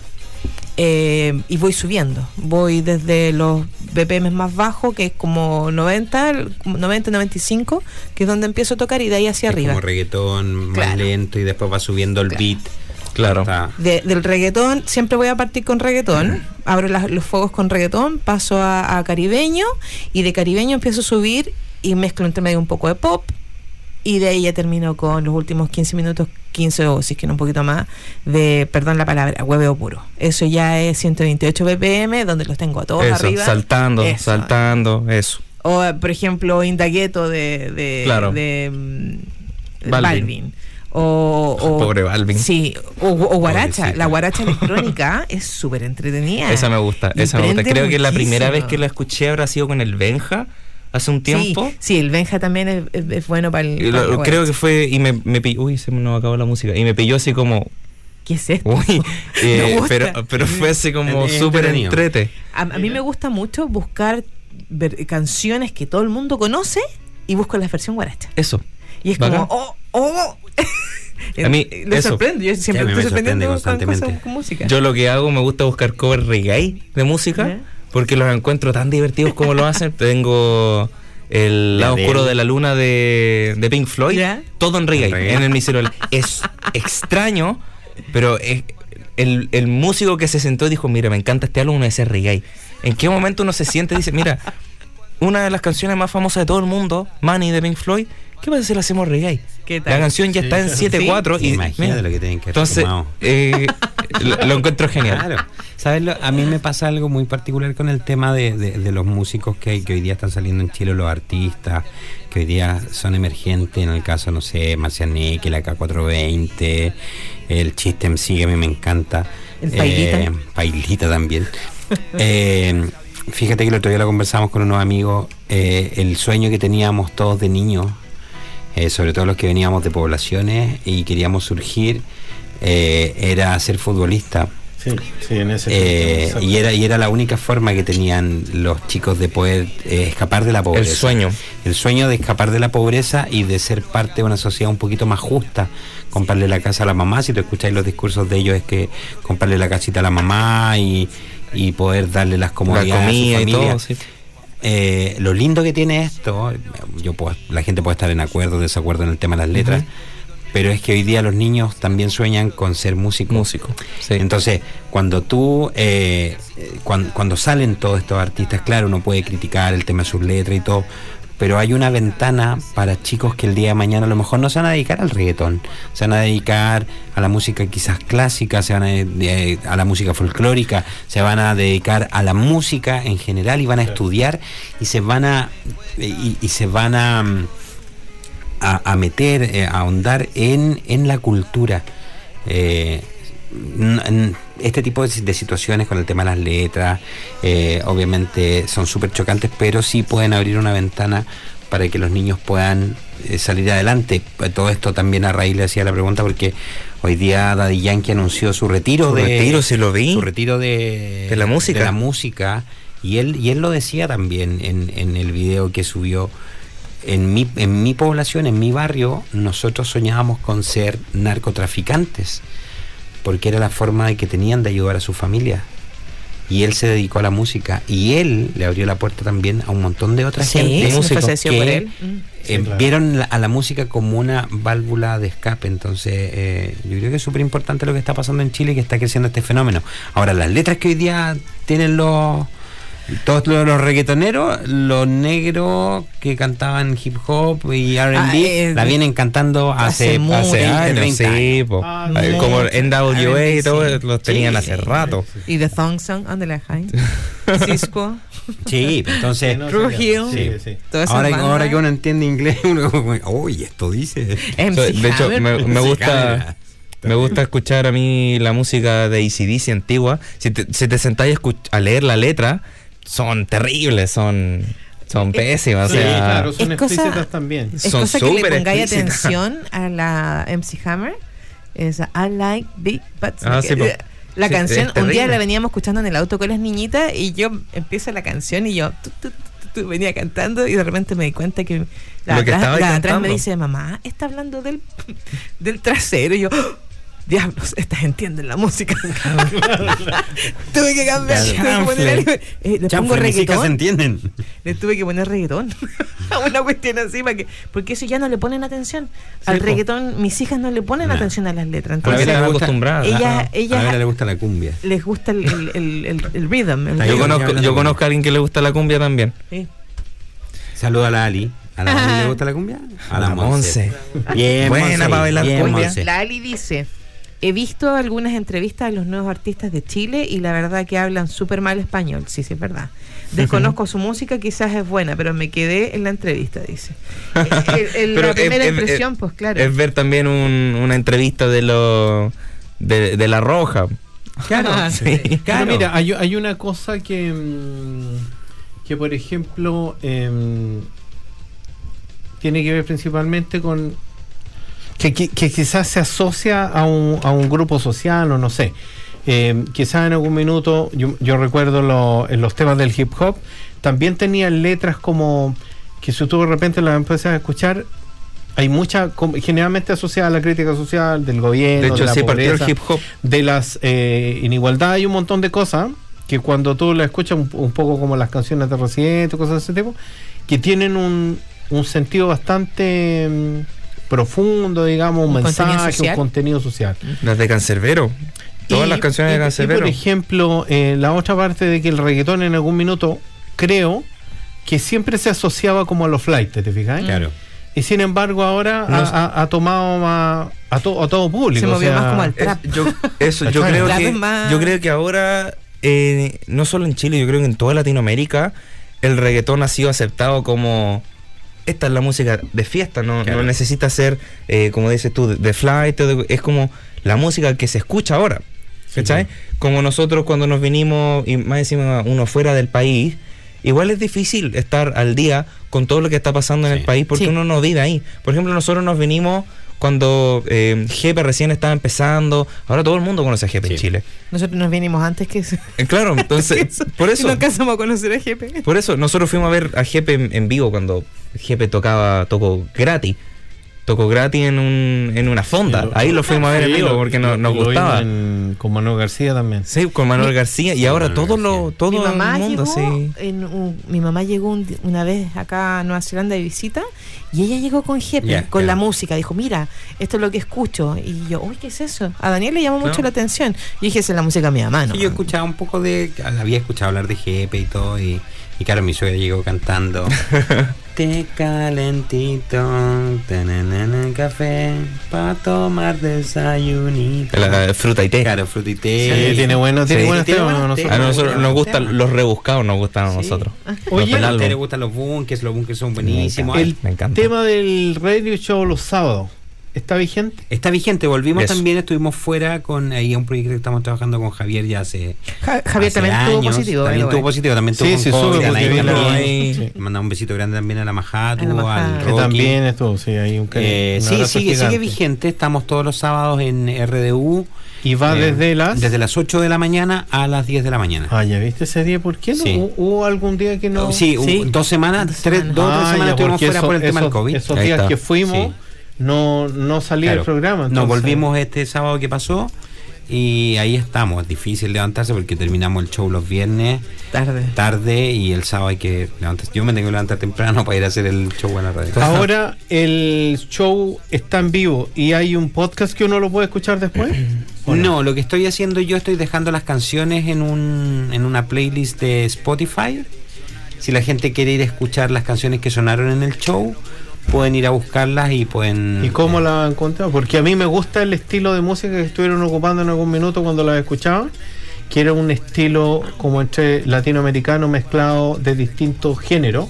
eh, y voy subiendo. Voy desde los BPM más bajos, que es como 90, 90, 95, que es donde empiezo a tocar, y de ahí hacia Es arriba. Como reggaetón más lento y después va subiendo el beat. Claro. De- del reggaetón, siempre voy a partir con reggaetón. Abro las- los fuegos con reggaetón, paso a, a caribeño y de caribeño empiezo a subir y mezclo entre medio un poco de pop. Y de ahí ya termino con los últimos 15 minutos, 15 o si es que no un poquito más, de, perdón la palabra, hueveo puro. Eso ya es 128 BPM, donde los tengo a todos Eso, arriba. saltando, Eso. saltando, eso. O, por ejemplo, Indagueto de, de, Claro. de, mm, Balvin. Balvin. O, o- Pobre Balvin. Sí, o, o guaracha. La guaracha electrónica es súper entretenida. Esa me gusta, Y esa me gusta. Creo que la primera vez que la escuché habrá sido con el Benja, hace un tiempo. Sí, sí, el Benja también es, es- es bueno para el. Para lo- creo que fue, y me, me pilló, uy, se me nos acabó la música, y me pilló así como, ¿Qué es esto? uy, eh, pero, pero fue así como súper entrete. A, a mí me gusta mucho buscar ver- canciones que todo el mundo conoce y busco la versión guaracha. Eso. Y es Bacán. como, oh, oh. A mí, le eso. sorprende. Yo siempre estoy sorprendiendo con constantemente. cosas con música. Yo lo que hago, me gusta buscar cover reggae de música, porque los encuentro tan divertidos como lo hacen. Tengo el lado oscuro de la luna de, de Pink Floyd, Ya. todo en reggae, En reggae. en el mi celular. Es extraño, pero es- el, el músico que se sentó dijo, mira, me encanta este álbum, ese reggae. ¿En qué momento uno se siente y dice, mira, una de las canciones más famosas de todo el mundo, Money de Pink Floyd, ¿qué pasa si la hacemos reggae? ¿Qué tal? La canción ya está en 7-4 y Imagínate lo que tienen que Entonces, eh, lo, lo encuentro genial. Claro. ¿Sabes? lo- A mí me pasa algo muy particular con el tema de, de- de los músicos que, que hoy día están saliendo en Chile, los artistas, que hoy día son emergentes, en el caso, no sé, Marcianeque, la K420, el Chiste MC, que a mí me encanta. El Pailita. Eh, Pailita también. Eh, fíjate que el otro día lo conversamos con unos amigos, eh, el sueño que teníamos todos de niños, eh, sobre todo los que veníamos de poblaciones y queríamos surgir, eh, era ser futbolista. Sí, sí, en ese Eh, y era y era la única forma que tenían los chicos de poder eh, escapar de la pobreza. El sueño. El sueño de escapar de la pobreza y de ser parte de una sociedad un poquito más justa. Comprarle la casa a la mamá, si tú escucháis los discursos de ellos es que comprarle la casita a la mamá y, y poder darle las comodidades La a su comida y todo, sí. Eh, lo lindo que tiene esto, yo puedo- la gente puede estar en acuerdo o desacuerdo en el tema de las letras, pero es que hoy día los niños también sueñan con ser músicos. Músico, sí. Entonces, cuando tú, eh, eh, cuan- cuando, salen todos estos artistas, claro, uno puede criticar el tema de sus letras y todo, pero hay una ventana para chicos que el día de mañana a lo mejor no se van a dedicar al reggaetón, se van a dedicar a la música quizás clásica, se van a, de- a la música folclórica, se van a dedicar a la música en general y van a estudiar y se van a y, y se van a a, a meter, eh, a ahondar en, en la cultura. Eh, este tipo de, situaciones con el tema de las letras, eh, obviamente son súper chocantes, pero sí pueden abrir una ventana para que los niños puedan eh, salir adelante. Todo esto también a raíz le hacía la pregunta porque hoy día Daddy Yankee anunció su retiro Su de retiro, sí lo vi. su retiro de, De la música. de la música y él y él lo decía también en, en el video que subió en mi, en mi población, en mi barrio, nosotros soñábamos con ser narcotraficantes, porque era la forma de que tenían de ayudar a su familia. Y él se dedicó a la música y él le abrió la puerta también a un montón de otras Sí, gente que, por él. Mm. eh, Sí, claro. vieron la- a la música como una válvula de escape. Entonces, eh, yo creo que es súper importante lo que está pasando en Chile y que está creciendo este fenómeno. Ahora, las letras que hoy día tienen los todos los, los reggaetoneros, los negros que cantaban hip hop y R&B, Ah, eh, la vienen cantando hace, hace mucho, Hace 20, años, 30 años. sí, po. Ah, Eh, como NWA y todo, sí. los tenían Sí, hace sí. rato. Y The Thong Song Left Hand. Cisco. Sí, entonces... No, True Hill. sí, sí. Ahora, ahora que uno entiende inglés, uno como, uy, esto dice. MC de hecho, me, me gusta me gusta escuchar a mí la música de ACDC antigua. Si te, si te sentáis a, a leer la letra, son terribles, son, son pésimas. Sí, o sea, claro, son es cosa- explícitas también. Es son cosa que le súper pongáis atención a la MC Hammer. Es I like big butts. Ah, sí, la Sí, canción, un día la veníamos escuchando en el auto con las niñitas y yo empieza la canción y yo tu, tu, tu, tu, tu, venía cantando y de repente me di cuenta que la, Lo atrás, la me dice, mamá, está hablando del, del trasero. Y yo, "Oh, diablos, estas entienden la música. tuve que cambiar, tuve que poner algo. Eh, le pongo hijas se reggaetón. entienden. Le tuve que poner reggaetón a una cuestión así para que, porque eso ya no le ponen atención. Al po. reggaetón, mis hijas no le ponen atención a las letras. A la acostumbradas. ella, ella A le gusta la cumbia. les gusta el, el, el, el, el rhythm. Yo conozco, yo conozco a alguien que le gusta la cumbia también. Sí. Saluda a la Ali. ¿A la Ali le gusta la cumbia? A la Monse. Bien, Buena Monse, pa' bailar bien, cumbia. Monse. La Ali dice, he visto algunas entrevistas a los nuevos artistas de Chile y la verdad que hablan súper mal español. Sí, sí, es verdad. Desconozco su música, quizás es buena, pero me quedé en la entrevista, dice. Eh, el- el- Pero la es- primera es- impresión, es- pues claro. Es ver también un- una entrevista de lo de, de La Roja. Claro, Sí. Pero claro. mira, hay, hay una cosa que, mm, que por ejemplo, em, tiene que ver principalmente con que, que- que quizás se asocia a un, a un grupo social o no sé. Em, quizás en algún minuto, yo, yo recuerdo lo- en los temas del hip hop, también tenían letras como que si tú de repente las empiezas a escuchar, hay mucha, generalmente asociada a la crítica social del gobierno, De hecho, la sí partió el pobreza hip hop. de las eh, inigualdades hay un montón de cosas que cuando tú las escuchas un, un poco como las canciones de Residente, cosas de ese tipo, que tienen un, un sentido bastante mm, profundo, digamos, un, Un mensaje, social. un contenido social. Las de Cancerbero. Todas Y- las canciones y- de y, Cancerbero. por ejemplo, eh, la otra parte de que el reggaetón en algún minuto, creo que siempre se asociaba como a los flights, ¿te fijas? Claro. Y sin embargo ahora No ha, sé. ha- ha tomado más a, to- a todo público. Se o movió sea, más como al Es- yo, eso, yo ¿Cachai? creo que yo creo que ahora eh, no solo en Chile, yo creo que en toda Latinoamérica el reggaetón ha sido aceptado como esta es la música de fiesta, no, Claro. no necesita ser eh, como dices tú de, de flight, o de- es como la música que se escucha ahora. ¿Cachai? Como nosotros cuando nos vinimos y más encima uno fuera del país, igual es difícil estar al día con todo lo que está pasando en Sí. el país porque Sí. uno no vive ahí. Por ejemplo, nosotros nos vinimos cuando eh, Jepe recién estaba empezando. Ahora todo el mundo conoce a Jepe en. Chile. Nosotros nos vinimos antes que eso. Eh, Claro, entonces, por Y eso, no alcanzamos a conocer a Jepe. por eso, nosotros fuimos a ver a Jepe en, en vivo cuando Jepe tocaba, tocó gratis. Tocó gratis en, un, en una fonda. Lo- Ahí lo fuimos a ver en vivo lo- porque lo- no- nos lo gustaba. en- con Manuel García también. Sí, con Manuel García. Y ahora Manuel todo lo, García. todo mi mamá el mundo, llegó sí. en un- mi mamá llegó un una vez acá a Nueva Zelanda de visita y ella llegó con Jepe, Ya, con la claro. música. Dijo, mira, esto es lo que escucho. Y yo, uy, ¿qué es eso? A Daniel le llamó mucho Claro. la atención. Y dije, esa es la música de mi mamá, ¿no? Sí, yo escuchaba un poco de. Había escuchado hablar de Jepe y todo. Y, y claro, mi suegra llegó cantando. Té calentito, tenenen café, para tomar desayunito. La fruta y té. Claro, fruta y té. Sí, tiene bueno, tiene Sí. buenos Tiene temas, buenos no sé. temas. A nosotros nos gustan tema. los rebuscados, nos gustan a nosotros. Oye, a álbum. usted le gustan los bunkers, los bunkers son buenísimos. El Me encanta. tema del radio show los sábados. Está vigente? Está vigente, volvimos Eso. también, estuvimos fuera con ahí un proyecto que estamos trabajando con Javier ya hace. Ja- Javier hace también estuvo positivo. También estuvo positivo, también Sí, estuvo sí, con COVID, ahí. sí. Mandamos un besito grande también a la Majatu, A la Majatu. al Que Rocky. también estuvo, sí, hay un cariño, Eh, sí, sigue, sigue vigente. Estamos todos los sábados en RDU. Y va eh, desde las... Desde las 8 de la mañana a las 10 de la mañana. Ah, ya viste ese día, ¿por qué no? Sí. ¿Hubo, algún día que no? Sí, un- Sí. dos semanas, Dos tres, semanas. dos o tres Ah, semanas ya, estuvimos fuera por el tema del COVID. Esos días que fuimos. No, no salía Claro. el programa. Nos volvimos este sábado que pasó y ahí estamos. Es difícil levantarse porque terminamos el show los viernes Tarde. tarde y el sábado hay que levantarse. Yo me tengo que levantar temprano para ir a hacer el show a la radio. Ahora el show está en vivo y hay un podcast que uno lo puede escuchar después. ¿O No, lo que estoy haciendo yo estoy dejando las canciones en un en una playlist de Spotify. Si la gente quiere ir a escuchar las canciones que sonaron en el show, pueden ir a buscarlas y pueden ¿Y cómo la han encontrado? Porque a mí me gusta el estilo de música que estuvieron ocupando en algún minuto cuando la escuchaba, que era un estilo como entre latinoamericano mezclado de distintos géneros.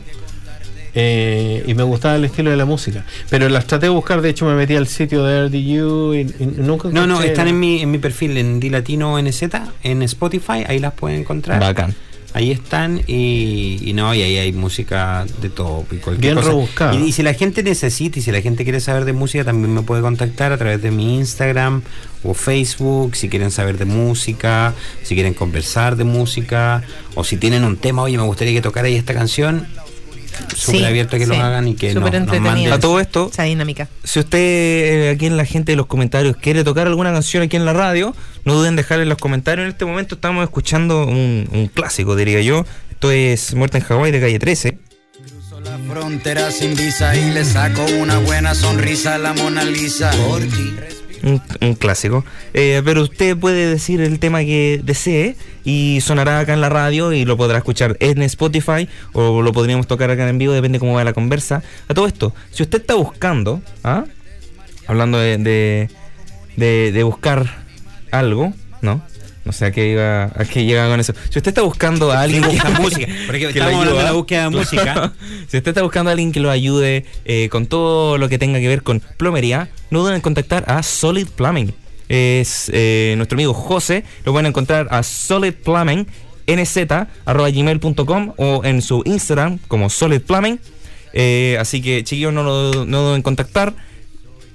eh, y me gustaba el estilo de la música. Pero las traté de buscar, de hecho me metí al sitio de RDU y, y nunca No, no, están en mi, en mi perfil en Dilatino NZ, en Spotify, ahí las pueden encontrar. Bacán. Ahí están y, y no, y ahí hay música de todo. y cualquier Bien cosa. rebuscada. Y, y si la gente necesita y si la gente quiere saber de música, también me puede contactar a través de mi Instagram o Facebook. Si quieren saber de música, si quieren conversar de música, o si tienen un tema, oye, me gustaría que tocara ahí esta canción. Súper Sí, abierto a que sí. lo hagan y que nos, nos manden. A todo esto, Esa dinámica. si usted eh, aquí en la gente de los comentarios quiere tocar alguna canción aquí en la radio, no duden en dejar en los comentarios. En este momento estamos escuchando un, un clásico, diría yo. Esto es Muerte en Hawái de calle 13. Cruzo la frontera sin visa y le saco una buena sonrisa a la Mona Lisa. Por ti. Un, un clásico. Eh, pero usted puede decir el tema que desee y sonará acá en la radio y lo podrá escuchar en Spotify o lo podríamos tocar acá en vivo, depende cómo va la conversa. A todo esto, si usted está buscando, ¿ah? hablando de, de, de- de buscar algo, ¿no? No sé a qué, iba, a qué llega con eso. Si usted está buscando a alguien que busca música, porque que estamos hablando de la búsqueda de música. si usted está buscando a alguien que lo ayude eh, con todo lo que tenga que ver con plomería, no duden en contactar a Solid Plumbing. Es eh, nuestro amigo José. Lo pueden encontrar a Solid Plumbing nz.gmail.com o en su Instagram como Solid Plumbing. Eh, así que chiquillos no, lo- no duden en contactar.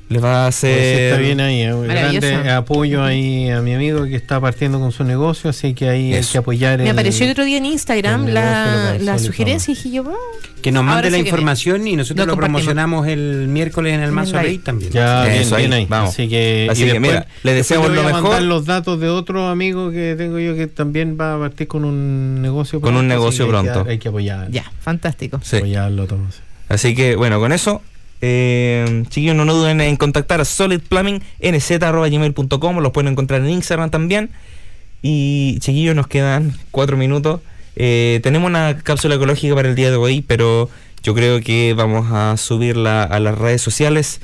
Les va a Pues hacer... está bien ahí, eh, grande apoyo ahí a mi amigo que está partiendo con su negocio, así que ahí hay Eso. que apoyar. Me el- apareció el otro día en Instagram la, la sugerencia y dije yo, "Ah". Que nos mande la información y nosotros Lo promocionamos el miércoles en el Mazo Rey también. Ya, bien, Eso, bien ahí, ahí. vamos. Así que, Así y que, después- mira, le deseamos lo mejor. mandar los datos de otro amigo que tengo yo que también va a partir con un negocio Con un así negocio hay que- pronto. Hay que apoyar. ya, fantástico. Sí. Apoyarlo todo. sí. Así que bueno, con eso, eh, chiquillos, no, no duden en contactar a Solid Plumbing, nz.gmail.com, los pueden encontrar en Instagram también. Y chiquillos, nos quedan cuatro minutos. Eh, tenemos una cápsula ecológica para el día de hoy, pero yo creo que vamos a subirla a las redes sociales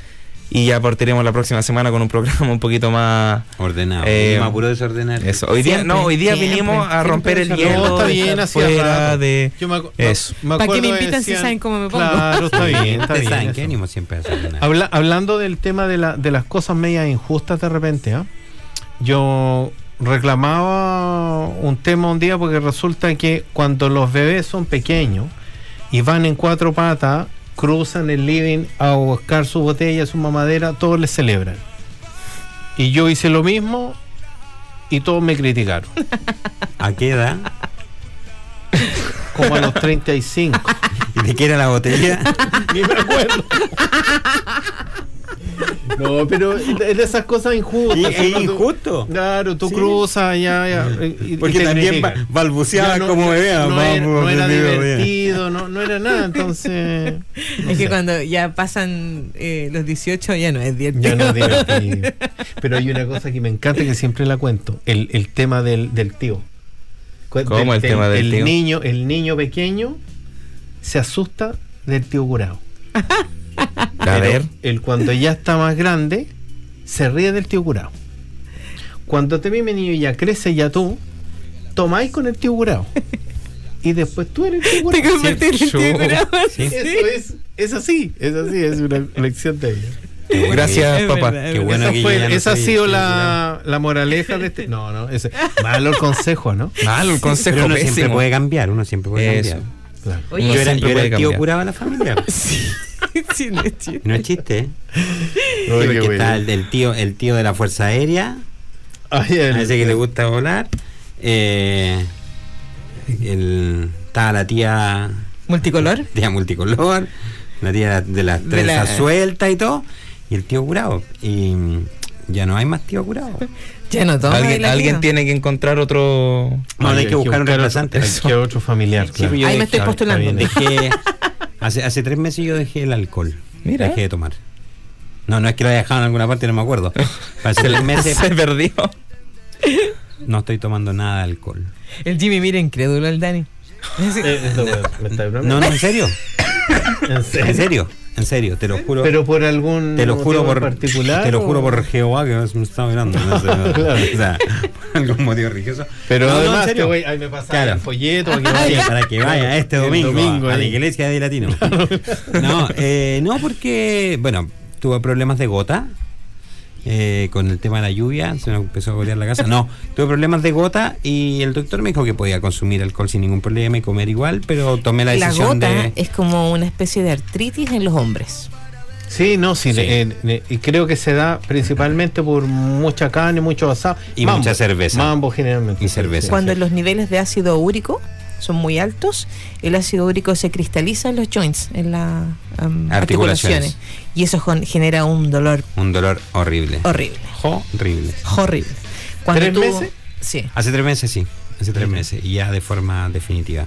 y ya partiremos la próxima semana con un programa un poquito más Ordenado. Eh, me apuro desordenar. eso. Hoy día, Siempre, no, hoy día siempre, vinimos a romper el hielo. No, está bien, fuera de Yo me eso. me ¿Para qué acuerdo me invitan si saben cómo me pongo? Claro, está bien, está bien. saben que venimos siempre. Habla- hablando del tema de, la, de las cosas medias injustas de repente, ¿ah? yo reclamaba un tema un día porque resulta que cuando los bebés son pequeños y van en cuatro patas, cruzan el living a buscar su botella, su mamadera, todos les celebran. Y yo hice lo mismo y todos me criticaron. ¿A qué edad? Como a los 35. ¿Y de qué era la botella? Ni me acuerdo. No, pero de de esas cosas injustas. ¿Y- es tú- injusto? Claro, tú Sí. cruzas ya, ya. y- y Porque también ba- balbuceaba no- como bebé. No, vamos, era, no era divertido, no, no era nada, entonces. no es que sé. cuando ya pasan eh, los 18 ya no es divertido. Ya no es divertido. Pero hay una cosa que me encanta que siempre la cuento: el, el tema del, del tío. ¿Cómo el tema del el tío? Niño, el niño pequeño se asusta del tío curado. A ver. Él cuando ya está más grande, se ríe del tío curado. Cuando te mi niño ya crece, ya tú, tomáis con el tío curado. Y después tú eres el tío Te curado. convertí en el tío Yo- curado. Sí. Eso es, es así, es así, es una lección de ella. bueno Gracias, Es papá. verdad, Qué bueno esa que fue- no esa ha sido la, la moraleja de este. No, no, ese. Malo el consejo, ¿no? Malo el consejo Pero uno siempre puede cambiar, uno siempre puede Eso. cambiar. Claro. Oye, yo era, yo era el tío curado de la familia. Sí, no es chiste. No es chiste, ¿eh? Oye, Sí, porque qué está el, el tío, el tío de la Fuerza Aérea, Ay, el- a ese que le gusta volar. Eh, el, está la tía, ¿Multicolor? tía multicolor, la tía de las trenzas la- sueltas y todo, y el tío curado. Y ya no hay más tío curado. Alguien, tiene que encontrar otro. No, hay que buscar un reemplazante. Hay que otro familiar, Sí, claro. pues yo Ahí me estoy postulando. bien. Dejé, hace, hace tres meses yo dejé el alcohol. Mira. Dejé de tomar. No, no es que lo haya dejado en alguna parte, no me acuerdo. Hace tres meses Se perdió. no estoy tomando nada de alcohol. El Jimmy mira incrédulo al Dani. Eh, eso, bueno, me está No, no, en serio. ¿En En serio? En serio, te lo juro. Pero por algún te lo juro motivo por particular. Te lo juro por Jehová que me está mirando. No sé, no, Claro. O sea, por algún motivo religioso. Pero No, no, en además, serio. te voy, ahí me pasa Claro. el folleto para que vaya. para que vaya este domingo, domingo a, a la iglesia de Latino. No, eh, no porque, bueno, tuve problemas de gota eh, con el tema de la lluvia, se me empezó a gotear la casa. No, tuve problemas de gota y el doctor me dijo que podía consumir alcohol sin ningún problema y comer igual, pero tomé la La decisión gota de... es como una especie de artritis en los hombres. Sí, no, sí, Sí. eh, eh, y creo que se da principalmente por mucha carne, mucho asado. Y mucha cerveza. Mambo generalmente. Y cerveza. Cuando sí. los niveles de ácido úrico son muy altos, el ácido úrico se cristaliza en los joints, en las um, Articulaciones. articulaciones. Y eso genera un dolor Un dolor horrible. horrible. Horrible. Horrible. ¿Tres meses? Sí. Hace tres meses, sí. Hace tres meses. Y ya de forma definitiva.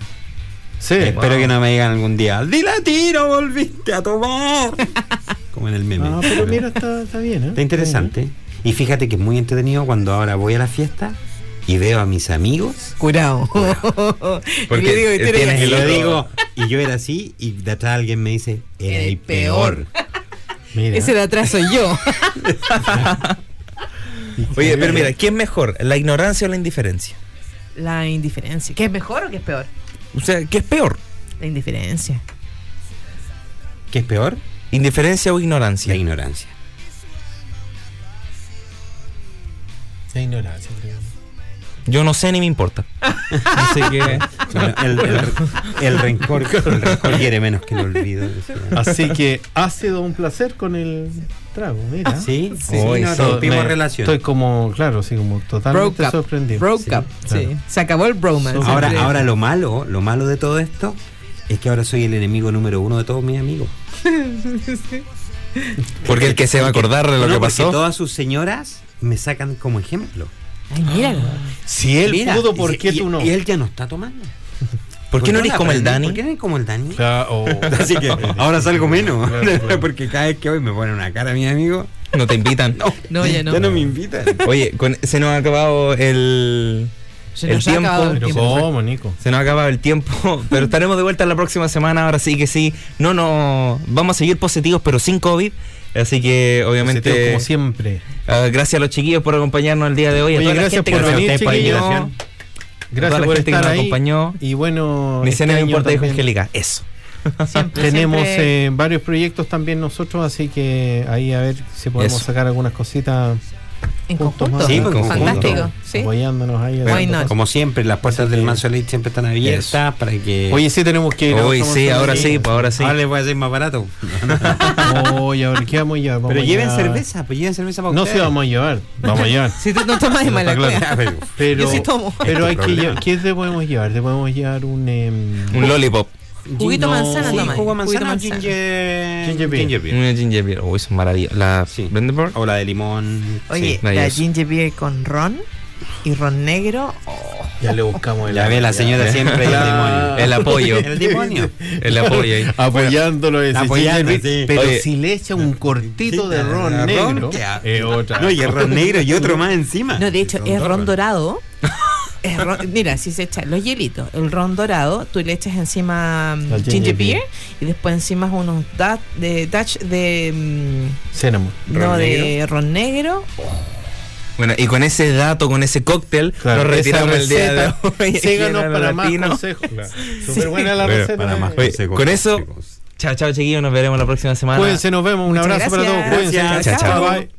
Sí, Espero que no me digan algún día, ¡Dila tiro, volviste a tomar! Como en el meme. Ah, pero mira, está, está bien, ¿eh? Está interesante. Y fíjate que es muy entretenido cuando ahora voy a la fiesta y veo a mis amigos. Curado. Porque y digo, y tú eres tienes Y el yo otro- digo, y yo era así, y de atrás alguien me dice, era El el peor. Mira. Ese de atrás soy yo. Oye, pero mira, ¿qué es mejor? ¿La ignorancia o la indiferencia? La indiferencia. ¿Qué es mejor o qué es peor? O sea, ¿qué es peor? La indiferencia. ¿Qué es peor? ¿Indiferencia o La ignorancia? ignorancia. La ignorancia, creo. Yo no sé ni me importa. Así que. Bueno, el, el- el rencor, el rencor quiere menos que el olvido. Así que ha sido un placer con el trago, mira. Sí, sí, Hoy no, Me- relación. Estoy como, claro, sí, como totalmente Broke up. sorprendido. Broke Sí, up. claro. Sí. Se acabó el bromance. Ahora, Siempre- ahora lo malo, lo malo de todo esto es que ahora soy el enemigo número uno de todos mis amigos. Porque el que se va a acordar de lo No, que pasó. Todas sus señoras me sacan como ejemplo. Ay, míralo. Si él Mira, pudo, ¿por y- qué y- tú no? Y él ya no está tomando. ¿Por qué no eres como el? Dani? ¿Por qué no eres como el Dani? Claro, oh. Así que ahora salgo menos. Claro, claro. Porque cada vez que voy me ponen una cara mi amigo. No te invitan. No, ya no. Ya no me invitan. Oye, con- se nos ha acabado el. Se el nos ha acabado tiempo. el Pero tiempo. ¿cómo, Nico? Se nos ha acabado el tiempo, pero estaremos de vuelta la próxima semana. Ahora sí que sí. No, no. Vamos a seguir positivos, pero sin COVID. Así que, obviamente. Como siempre. ah, gracias a los chiquillos por acompañarnos el día de hoy. A Oye, la gracias gente por que venir, acompañó. chiquillos. Toda Gracias la por gente que estar nos ahí. acompañó. Y bueno, Ni este año importa, dijo Angélica. Eso. Siempre, Tenemos siempre- eh, varios proyectos también nosotros, así que ahí a ver si podemos Eso. sacar algunas cositas en juntos conjunto. más. Sí, pues, en Fantástico. conjunto. Sí. apoyándonos ahí. Cosas. Como siempre, las puertas del que- Manso Elite siempre están abiertas para que. Oye, sí tenemos que ir. Hoy sí, ahora sí, pues ahora sí. ahora les voy a hacer más barato. Oye, ahora ¿qué vamos a llevar? Vamos Pero lleven llevar- cerveza, pues lleven cerveza para No ustedes. sí vamos a llevar. Vamos a llevar. Si tú no tomas de mala pero- Pero, Yo sí tomo. Pero hay que problema. llevar. ¿Qué te podemos llevar? Te podemos llevar un. em, Un lollipop. Juguito no, manzana sí, jugo de Juguito manzana, manzana. ginger, Ginger beer. ginger beer. Una ginger beer. Uy, eso es maravilla. La Sí. Brandenburg. O la de limón. Oye, sí. la ginger beer con ron y ron negro. Ya le buscamos el Ya ve la señora siempre el demonio. El apoyo. El demonio. El apoyo ahí. Apoyándolo ese Apoyando, sí. Pero Oye. si le echa un cortito de ron Ron, negro, es otra. No, y el ron negro y otro más encima. No, de hecho, es ron dorado. dorado. Es ron- mira, si se echa los hielitos, el ron dorado, tú le echas encima mm, ginger, ginger beer, beer. y después encima unos da- de touch de mm, Cinnamon. no ¿Ron de ron negro. Bueno, y con ese dato, con ese cóctel, Claro, nos retiramos el día de hoy. Síganos para más consejos. Súper buena la receta. para más. Oye, consejos con eso. Chao, chao, chiquillos. Nos veremos la próxima semana. Cuídense, nos vemos. Un Muchas abrazo para todos. Cuídense. Gracias. Chao, chao. Bye, bye.